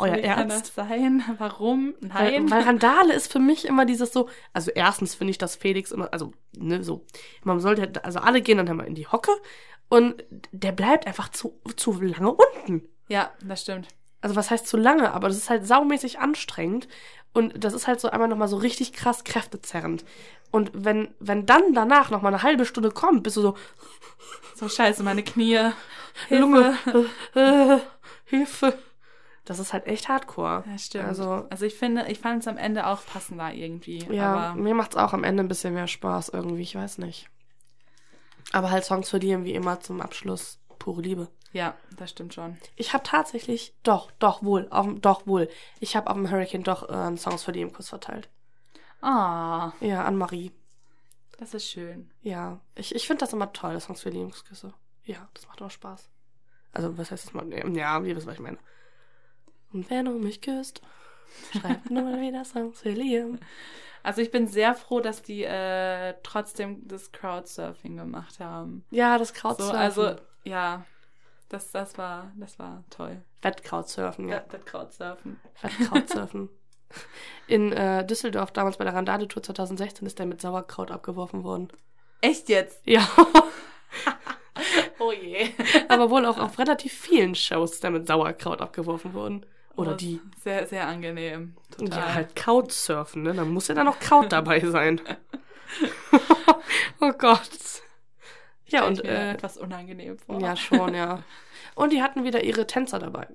Euer kann Ernst? das sein? (laughs) Warum? Nein. Weil, weil Randale ist für mich immer dieses so, also erstens finde ich, dass Felix immer, also, ne, so, man sollte, also alle gehen dann immer in die Hocke und der bleibt einfach zu, zu lange unten. ja, das stimmt. Also was heißt zu lange, aber das ist halt saumäßig anstrengend und das ist halt so einmal nochmal so richtig krass kräftezerrend. Und wenn, wenn dann danach noch mal eine halbe Stunde kommt, bist du so, So scheiße, meine Knie. Lunge, äh, äh, Hilfe. Das ist halt echt hardcore. Ja, stimmt. Also, Also ich finde, ich fand es am Ende auch passender irgendwie. ja, mir macht's auch am Ende ein bisschen mehr Spaß irgendwie, ich weiß nicht. Aber halt Songs verlieren wie immer zum Abschluss pure Liebe. ja, das stimmt schon. Ich habe tatsächlich, doch, doch wohl, auf, doch wohl. Ich habe auf dem Hurricane doch ähm, Songs für die im Kuss verteilt. Ah, Ja, an Marie. das ist schön. Ja, ich, ich finde das immer toll, Songs für Liebesküsse. Ja, das macht immer Spaß. Also, was heißt das mal? Ja, ihr wisst, was ich meine. Und wenn du mich küsst, schreib nur wieder Songs für Liam. Also ich bin sehr froh, dass die äh, trotzdem das Crowdsurfing gemacht haben. Ja, das So, Krautsurfen. also ja, das, das war, das war toll. Wettkrautsurfen, ja. Crowdsurfen. Wettkrautsurfen. In äh, Düsseldorf, damals bei der Randale-Tour 2016, ist der mit Sauerkraut abgeworfen worden. Echt jetzt? Ja, (laughs) Oh je. aber wohl auch auf relativ vielen Shows ist der mit Sauerkraut abgeworfen worden. Oder die. Sehr, sehr angenehm. Total. Ja, halt Krautsurfen, ne? Da muss ja dann noch Kraut (laughs) dabei sein. (laughs) oh Gott. Ja, und ich mir äh, etwas unangenehm vor. ja, schon, ja. Und die hatten wieder ihre Tänzer dabei.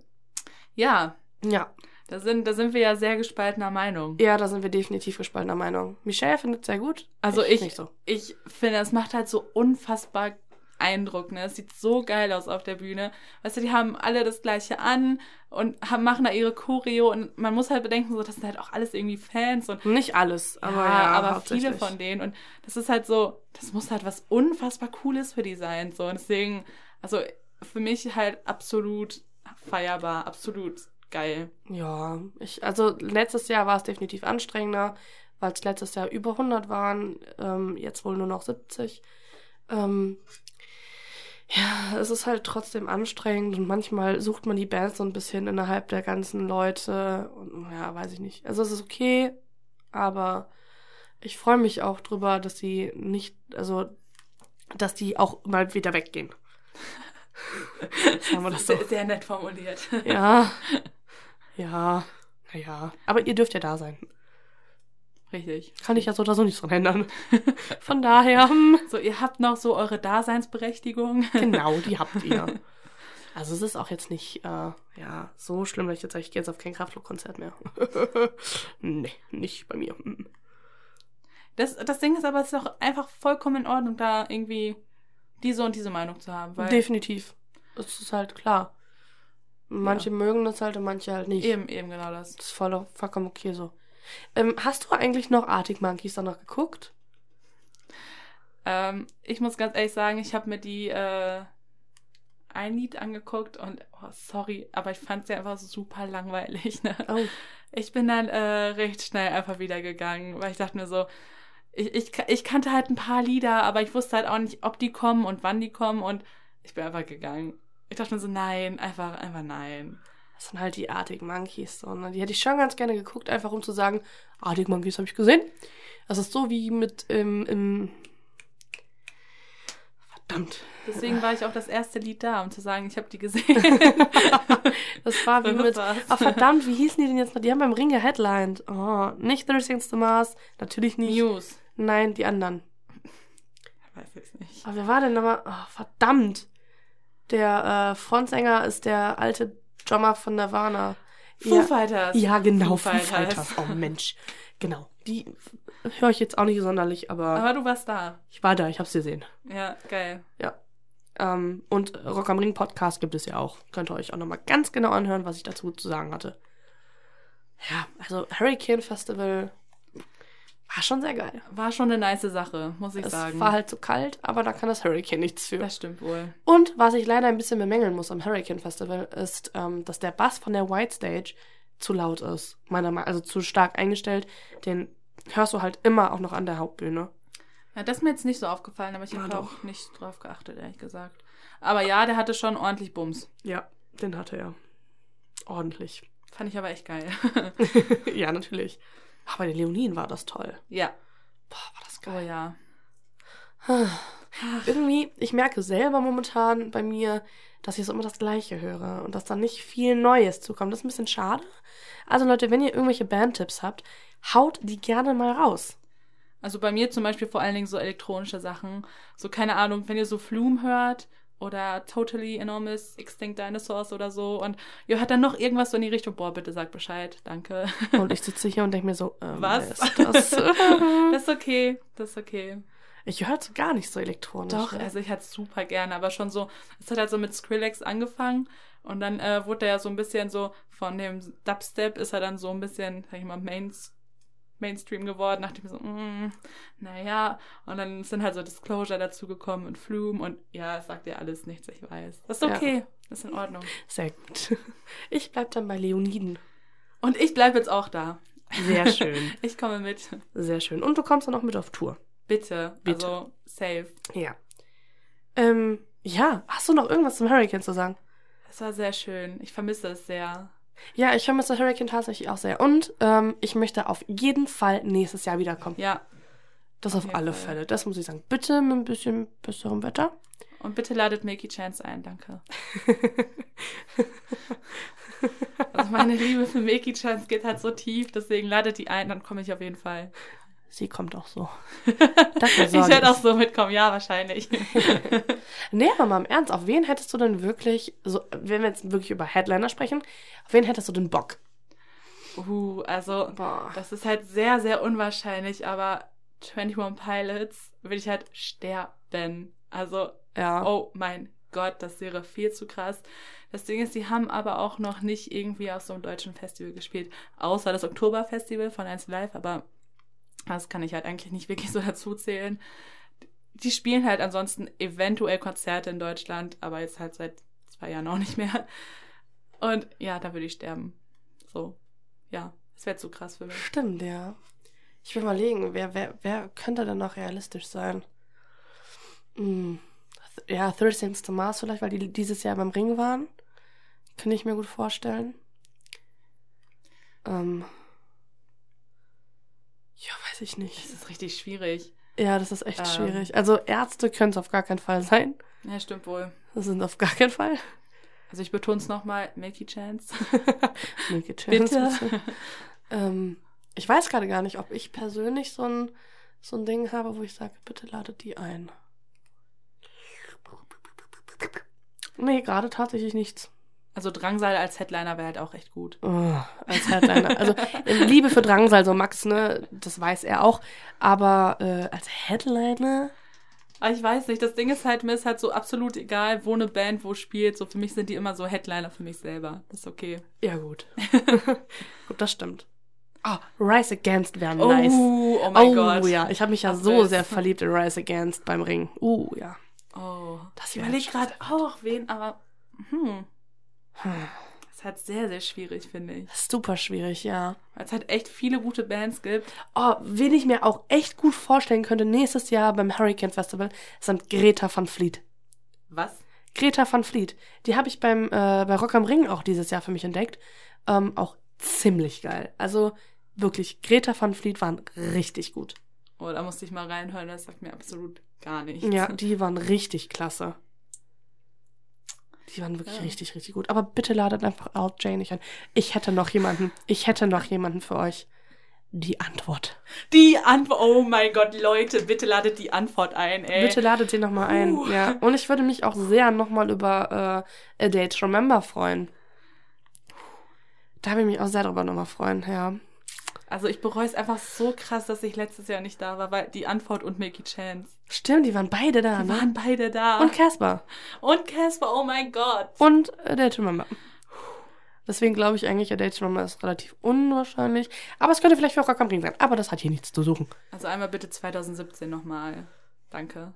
ja, Ja. da sind, da sind wir ja sehr gespaltener Meinung. Ja, da sind wir definitiv gespaltener Meinung. Michelle findet es sehr gut. Also ich, nicht so. ich finde, es macht halt so unfassbar Eindruck, ne? Es sieht so geil aus auf der Bühne. Weißt du, die haben alle das gleiche an und haben, machen da ihre Choreo und man muss halt bedenken, so, das sind halt auch alles irgendwie Fans und Nicht alles, aber ja, ja, aber viele von denen und das ist halt so, das muss halt was unfassbar Cooles für die sein, so und deswegen, also für mich halt absolut feierbar, absolut geil. Ja, ich, also letztes Jahr war es definitiv anstrengender, weil es letztes Jahr über 100 waren, ähm, jetzt wohl nur noch 70. Ähm, ja, es ist halt trotzdem anstrengend und manchmal sucht man die Band so ein bisschen innerhalb der ganzen Leute und ja, weiß ich nicht. Also es ist okay, aber ich freue mich auch drüber, dass sie nicht, also dass die auch mal wieder weggehen. Sagen wir das (laughs) so. Sehr, sehr nett formuliert. Ja. (laughs) Ja. Naja. Aber ihr dürft ja da sein. Richtig. Kann ich ja so oder so nichts dran ändern. (laughs) Von daher, hm, So, ihr habt noch so eure Daseinsberechtigung. (laughs) genau, die habt ihr. Also es ist auch jetzt nicht, äh, ja, so schlimm, dass ich jetzt sage, ich gehe jetzt auf kein Kraftklub-Konzert mehr. (laughs) nee, nicht bei mir. Hm. Das, das Ding ist aber, es ist auch einfach vollkommen in Ordnung, da irgendwie diese und diese Meinung zu haben. Weil Definitiv. Das ist halt klar. Manche mögen das halt und manche halt nicht. eben, eben genau das. Das ist voll, vollkommen okay so. Ähm, hast du eigentlich noch Arctic Monkeys da noch geguckt? Ähm, ich muss ganz ehrlich sagen, ich habe mir die äh, ein Lied angeguckt und oh, sorry, aber ich fand sie einfach super langweilig. Ne? Oh. Ich bin dann äh, recht schnell einfach wieder gegangen, weil ich dachte mir so, ich, ich, ich kannte halt ein paar Lieder, aber ich wusste halt auch nicht, ob die kommen und wann die kommen und ich bin einfach gegangen. Ich dachte mir so, nein, einfach, einfach nein. Das sind halt die Arctic Monkeys. So, ne? Die hätte ich schon ganz gerne geguckt, einfach um zu sagen, Arctic Monkeys habe ich gesehen. Das ist so wie mit ähm, im... Verdammt. Deswegen war ich auch das erste Lied da, um zu sagen, ich habe die gesehen. (laughs) Das war wie mit... Ach verdammt, wie hießen die denn jetzt noch? Die haben beim Ring geheadlined. Oh, nicht 30 Seconds to Mars. Natürlich nicht. News. Nein, die anderen. Ich weiß es nicht. Aber wer war denn nochmal? Oh, verdammt. Der äh, Frontsänger ist der alte Drummer von Nirvana. Foo ja. Fighters. Ja, genau, Foo Foo Fighters. Fighters. Oh Mensch. Genau. Die (laughs) höre ich jetzt auch nicht sonderlich, aber, Aber du warst da. ich war da, ich hab's gesehen. Ja, geil. Ja. Ähm, und Rock am Ring Podcast gibt es ja auch. Könnt ihr euch auch nochmal ganz genau anhören, was ich dazu zu sagen hatte. Ja, also Hurricane Festival war schon sehr geil. War schon eine nice Sache, muss ich Es sagen. war halt zu kalt, aber da kann das Hurricane nichts für. das stimmt wohl. Und was ich leider ein bisschen bemängeln muss am Hurricane Festival, ist, ähm, dass der Bass von der White Stage zu laut ist. Meiner Meinung also zu stark eingestellt. Den hörst du halt immer auch noch an der Hauptbühne. Ja, das ist mir jetzt nicht so aufgefallen, aber ich habe auch nicht drauf geachtet, ehrlich gesagt. Aber ja, der hatte schon ordentlich Bums. Ja, den hatte er. Ordentlich. Fand ich aber echt geil. (laughs) ja, natürlich. Aber bei den Leoninen war das toll. ja. Boah, war das Oh geil. ja. (sighs) Irgendwie, ich merke selber momentan bei mir, dass ich so immer das Gleiche höre und dass da nicht viel Neues zukommt. Das ist ein bisschen schade. Also Leute, wenn ihr irgendwelche Bandtipps habt, haut die gerne mal raus. Also bei mir zum Beispiel vor allen Dingen so elektronische Sachen. So, keine Ahnung, wenn ihr so Flume hört oder Totally Enormous Extinct Dinosaurs oder so und ihr hört dann noch irgendwas so in die Richtung, boah, bitte sag Bescheid, danke. (laughs) Und ich sitze hier und denke mir so, ähm, Was? Ist das? (laughs) das ist okay, das ist okay. ich höre gar nicht so elektronisch. Doch, ne? also ich hatte super gerne, aber schon so, es hat halt so mit Skrillex angefangen und dann äh, wurde er ja so ein bisschen so, von dem Dubstep ist er dann so ein bisschen, sag ich mal, Mains, Mainstream geworden, nachdem ich so, mm, naja, und dann sind halt so Disclosure dazu gekommen und Flume und ja, es sagt ja alles nichts, ich weiß. Das ist Ja. okay, das ist in Ordnung. Sehr gut. (laughs) Ich bleib dann bei Leoniden. Und ich bleibe jetzt auch da. Sehr schön. (laughs) Ich komme mit. Sehr schön. Und du kommst dann auch mit auf Tour. Bitte. Bitte. Also, safe. Ja. Ähm, ja, hast du noch irgendwas zum Hurricane zu sagen? Es war sehr schön. Ich vermisse es sehr. Ja, ich vermisse Hurricane tatsächlich auch sehr. Und ähm, ich möchte auf jeden Fall nächstes Jahr wiederkommen. Ja. Das auf alle Fall. Fälle. Das muss ich sagen. Bitte mit ein bisschen besserem Wetter. Und bitte ladet Milky Chance ein, danke. (laughs) Also meine Liebe für Milky Chance geht halt so tief, deswegen ladet die ein, dann komme ich auf jeden Fall. Sie kommt auch so. (laughs) Dafür Ich werde auch so mitkommen, ja, wahrscheinlich. (laughs) Nee, aber mal im Ernst, auf wen hättest du denn wirklich, so, wenn wir jetzt wirklich über Headliner sprechen, auf wen hättest du denn Bock? Uh, also, Boah. das ist halt sehr, sehr unwahrscheinlich, aber 21 Pilots würde ich halt sterben. Also, Ja. oh mein Gott, das wäre viel zu krass. Das Ding ist, die haben aber auch noch nicht irgendwie auf so einem deutschen Festival gespielt, außer das Oktoberfestival von 1 Live, aber das kann ich halt eigentlich nicht wirklich so (laughs) dazu zählen. Die spielen halt ansonsten eventuell Konzerte in Deutschland, aber jetzt halt seit zwei Jahren auch nicht mehr. Und ja, da würde ich sterben. So, ja, das wäre zu krass für mich. Stimmt, ja. Ich will mal überlegen, wer, wer, wer könnte denn noch realistisch sein? Hm. Ja, 13 to Mars vielleicht, weil die dieses Jahr beim Ring waren. Könnte ich mir gut vorstellen. Ähm. Ja, weiß ich Das nicht. ist richtig schwierig. Ja, das ist echt Ähm. schwierig. Also Ärzte können es auf gar keinen Fall sein. Ja, stimmt wohl. Das sind auf gar keinen Fall. Also ich betone es nochmal, Milky Chance. (laughs) Milky Chance. Bitte. Ähm, ich weiß gerade gar nicht, ob ich persönlich so ein, so ein Ding habe, wo ich sage, bitte ladet die ein. Nee, gerade tatsächlich nichts. Also Drangsal als Headliner wäre halt auch echt gut. Oh, als Headliner. Also äh, Liebe für Drangsal, so Max, ne, das weiß er auch. Aber äh, als Headliner, Aber ich weiß nicht, das Ding ist halt, mir ist halt so absolut egal, wo eine Band wo spielt. So für mich sind die immer so Headliner für mich selber. Das ist okay. ja gut. (laughs) gut, das stimmt. Ah, Rise Against wäre Oh, nice. oh mein oh Gott. ja, ich habe mich ja Ach, so was. sehr verliebt in Rise Against beim Ring. Uh, ja. Oh. Das Ich überlege echt gerade auch wen, aber Hm. (sighs) das ist halt sehr, sehr schwierig, finde ich. Super schwierig, ja. Weil es halt echt viele gute Bands gibt. Oh, wen ich mir auch echt gut vorstellen könnte, nächstes Jahr beim Hurricane Festival, sind Greta van Fleet. Was? Greta van Fleet. Die habe ich beim, äh, bei Rock am Ring auch dieses Jahr für mich entdeckt. Ähm, auch ziemlich geil. Also wirklich, Greta van Fleet waren richtig gut. Oh, da musste ich mal reinhören, das sagt mir absolut gar nichts. Ja, die waren richtig klasse. Die waren wirklich Ja. richtig, richtig gut. Aber bitte ladet einfach Out Jane nicht ein. Ich hätte noch jemanden. Ich hätte noch jemanden für euch. Die Antwort. Die Antwort, oh mein Gott, Leute, bitte ladet die Antwort ein, ey. Bitte ladet sie nochmal ein. Puh. Ja. Und ich würde mich auch sehr nochmal über äh, A Date Remember freuen. Da würde ich mich auch sehr drüber nochmal freuen, ja. Also ich bereue es einfach so krass, dass ich letztes Jahr nicht da war, weil die Antwort und Milky Chance. Stimmt, die waren beide da, Die ne? waren beide da. Und Casper. Und Casper, oh mein Gott. Und A Date Remember. Deswegen glaube ich eigentlich, A Date Remember ist relativ unwahrscheinlich. Aber es könnte vielleicht für Rock am Ring sein. Aber das hat hier nichts zu suchen. Also einmal bitte 2017 nochmal. Danke.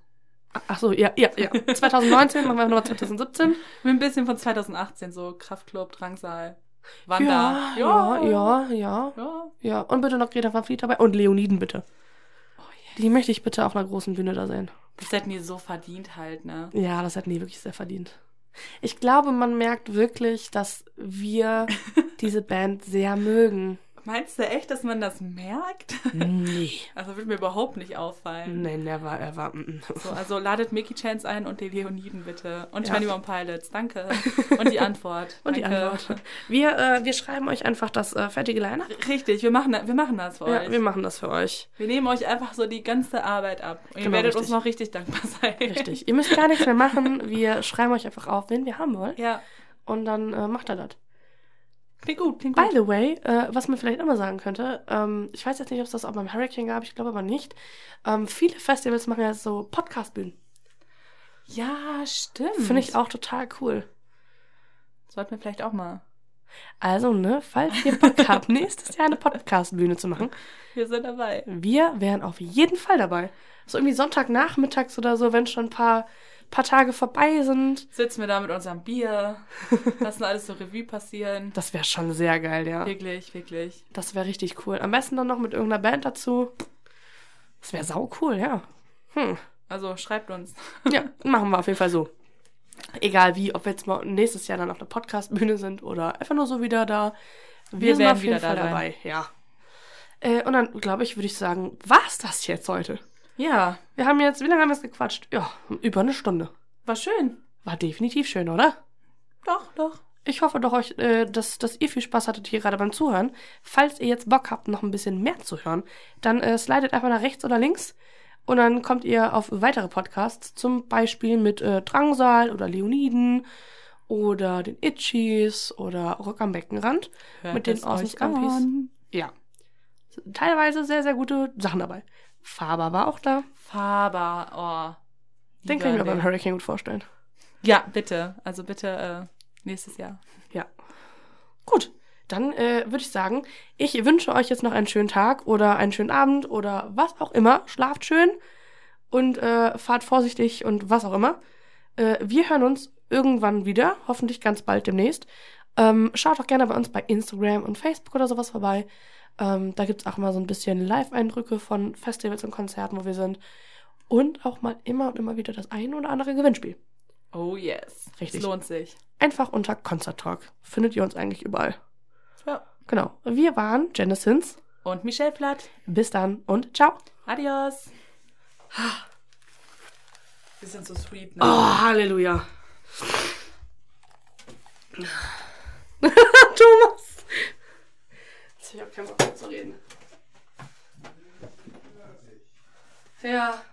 Ach so, ja, ja, ja. (laughs) 2019, machen wir nochmal 2017. Mit ein bisschen von 2018, so Kraftclub, Drangsal. Waren Ja, ja, ja, ja, ja. Und bitte noch Greta van Fleet dabei. Und Leoniden bitte. Oh. Die möchte ich bitte auf einer großen Bühne da sehen. Das hätten die so verdient halt, ne? Ja, das hätten die wirklich sehr verdient. Ich glaube, man merkt wirklich, dass wir (laughs) diese Band sehr mögen. Meinst du echt, dass man das merkt? Nee. (laughs) Also wird mir überhaupt nicht auffallen. Nee, never ever. So, also ladet Mickey Chance ein und die Leoniden bitte. Und Ja. 21 Pilots, danke. (laughs) Und die Antwort. Und die danke. Antwort. Wir, äh, wir schreiben euch einfach das äh, fertige Line-Up. Richtig, wir machen, wir machen das für Ja, euch. wir machen das für euch. Wir nehmen euch einfach so die ganze Arbeit ab. Und ihr Genau, werdet richtig. uns noch richtig dankbar sein. Richtig. Ihr müsst gar nichts mehr machen. Wir schreiben euch einfach auf, wen wir haben wollen. Ja, Und dann äh, macht er das. Klingt gut, klingt By gut. the way, äh, was man vielleicht immer sagen könnte, ähm, ich weiß jetzt nicht, ob es das auch beim Hurricane gab, ich glaube aber nicht. Ähm, viele Festivals machen ja so Podcast-Bühnen. Ja, stimmt. Finde ich auch total cool. Sollten wir vielleicht auch mal. Also, ne, falls ihr Bock (laughs) habt, nächstes Jahr eine Podcast-Bühne zu machen, Wir sind dabei. wir wären auf jeden Fall dabei. So irgendwie Sonntagnachmittags oder so, wenn schon ein paar, paar Tage vorbei sind. Sitzen wir da mit unserem Bier, (laughs) lassen alles so Revue passieren. Das wäre schon sehr geil, ja. Wirklich, wirklich. Das wäre richtig cool. Am besten dann noch mit irgendeiner Band dazu. Das wäre sau cool, ja. Hm. Also schreibt uns. (laughs) Ja, machen wir auf jeden Fall so. Egal wie, ob wir jetzt mal nächstes Jahr dann auf der Podcast-Bühne sind oder einfach nur so wieder da. Wir, Wir sind auf jeden wieder Fall da dabei, ja. Äh, und dann, glaube ich, würde ich sagen, war's das jetzt heute? Ja, Wir haben jetzt, wie lange haben wir jetzt gequatscht? Ja, über eine Stunde. war schön. War definitiv schön, oder? Doch, doch. Ich hoffe doch, euch, äh, dass, dass ihr viel Spaß hattet hier gerade beim Zuhören. Falls ihr jetzt Bock habt, noch ein bisschen mehr zu hören, dann äh, slidet einfach nach rechts oder links und dann kommt ihr auf weitere Podcasts, zum Beispiel mit äh, Drangsal oder Leoniden oder den Itchies oder Rock am Beckenrand Hört mit den es Awesome an. Ja. Teilweise sehr, sehr gute Sachen dabei. Faber war auch da. Faber, oh. Den kann ich mir beim. Hurricane gut vorstellen. Ja, bitte. Also bitte äh, nächstes Jahr. Ja. Gut, dann äh, würde ich sagen, ich wünsche euch jetzt noch einen schönen Tag oder einen schönen Abend oder was auch immer. Schlaft schön und äh, fahrt vorsichtig und was auch immer. Äh, wir hören uns irgendwann wieder, hoffentlich ganz bald demnächst. Ähm, schaut auch gerne bei uns bei Instagram und Facebook oder sowas vorbei. Ähm, da gibt's auch mal so ein bisschen Live-Eindrücke von Festivals und Konzerten, wo wir sind. Und auch mal immer und immer wieder das ein oder andere Gewinnspiel. Oh yes. Richtig. Es lohnt sich. Einfach unter Concert Talk. Findet ihr uns eigentlich überall. Ja. Genau. Wir waren Genesins. Und Michelle Platt. Bis dann und ciao. Adios. Wir sind so sweet, ne? Oh, Halleluja. (laughs) Thomas. Ich auch keinen Bock mehr zu reden. Ja.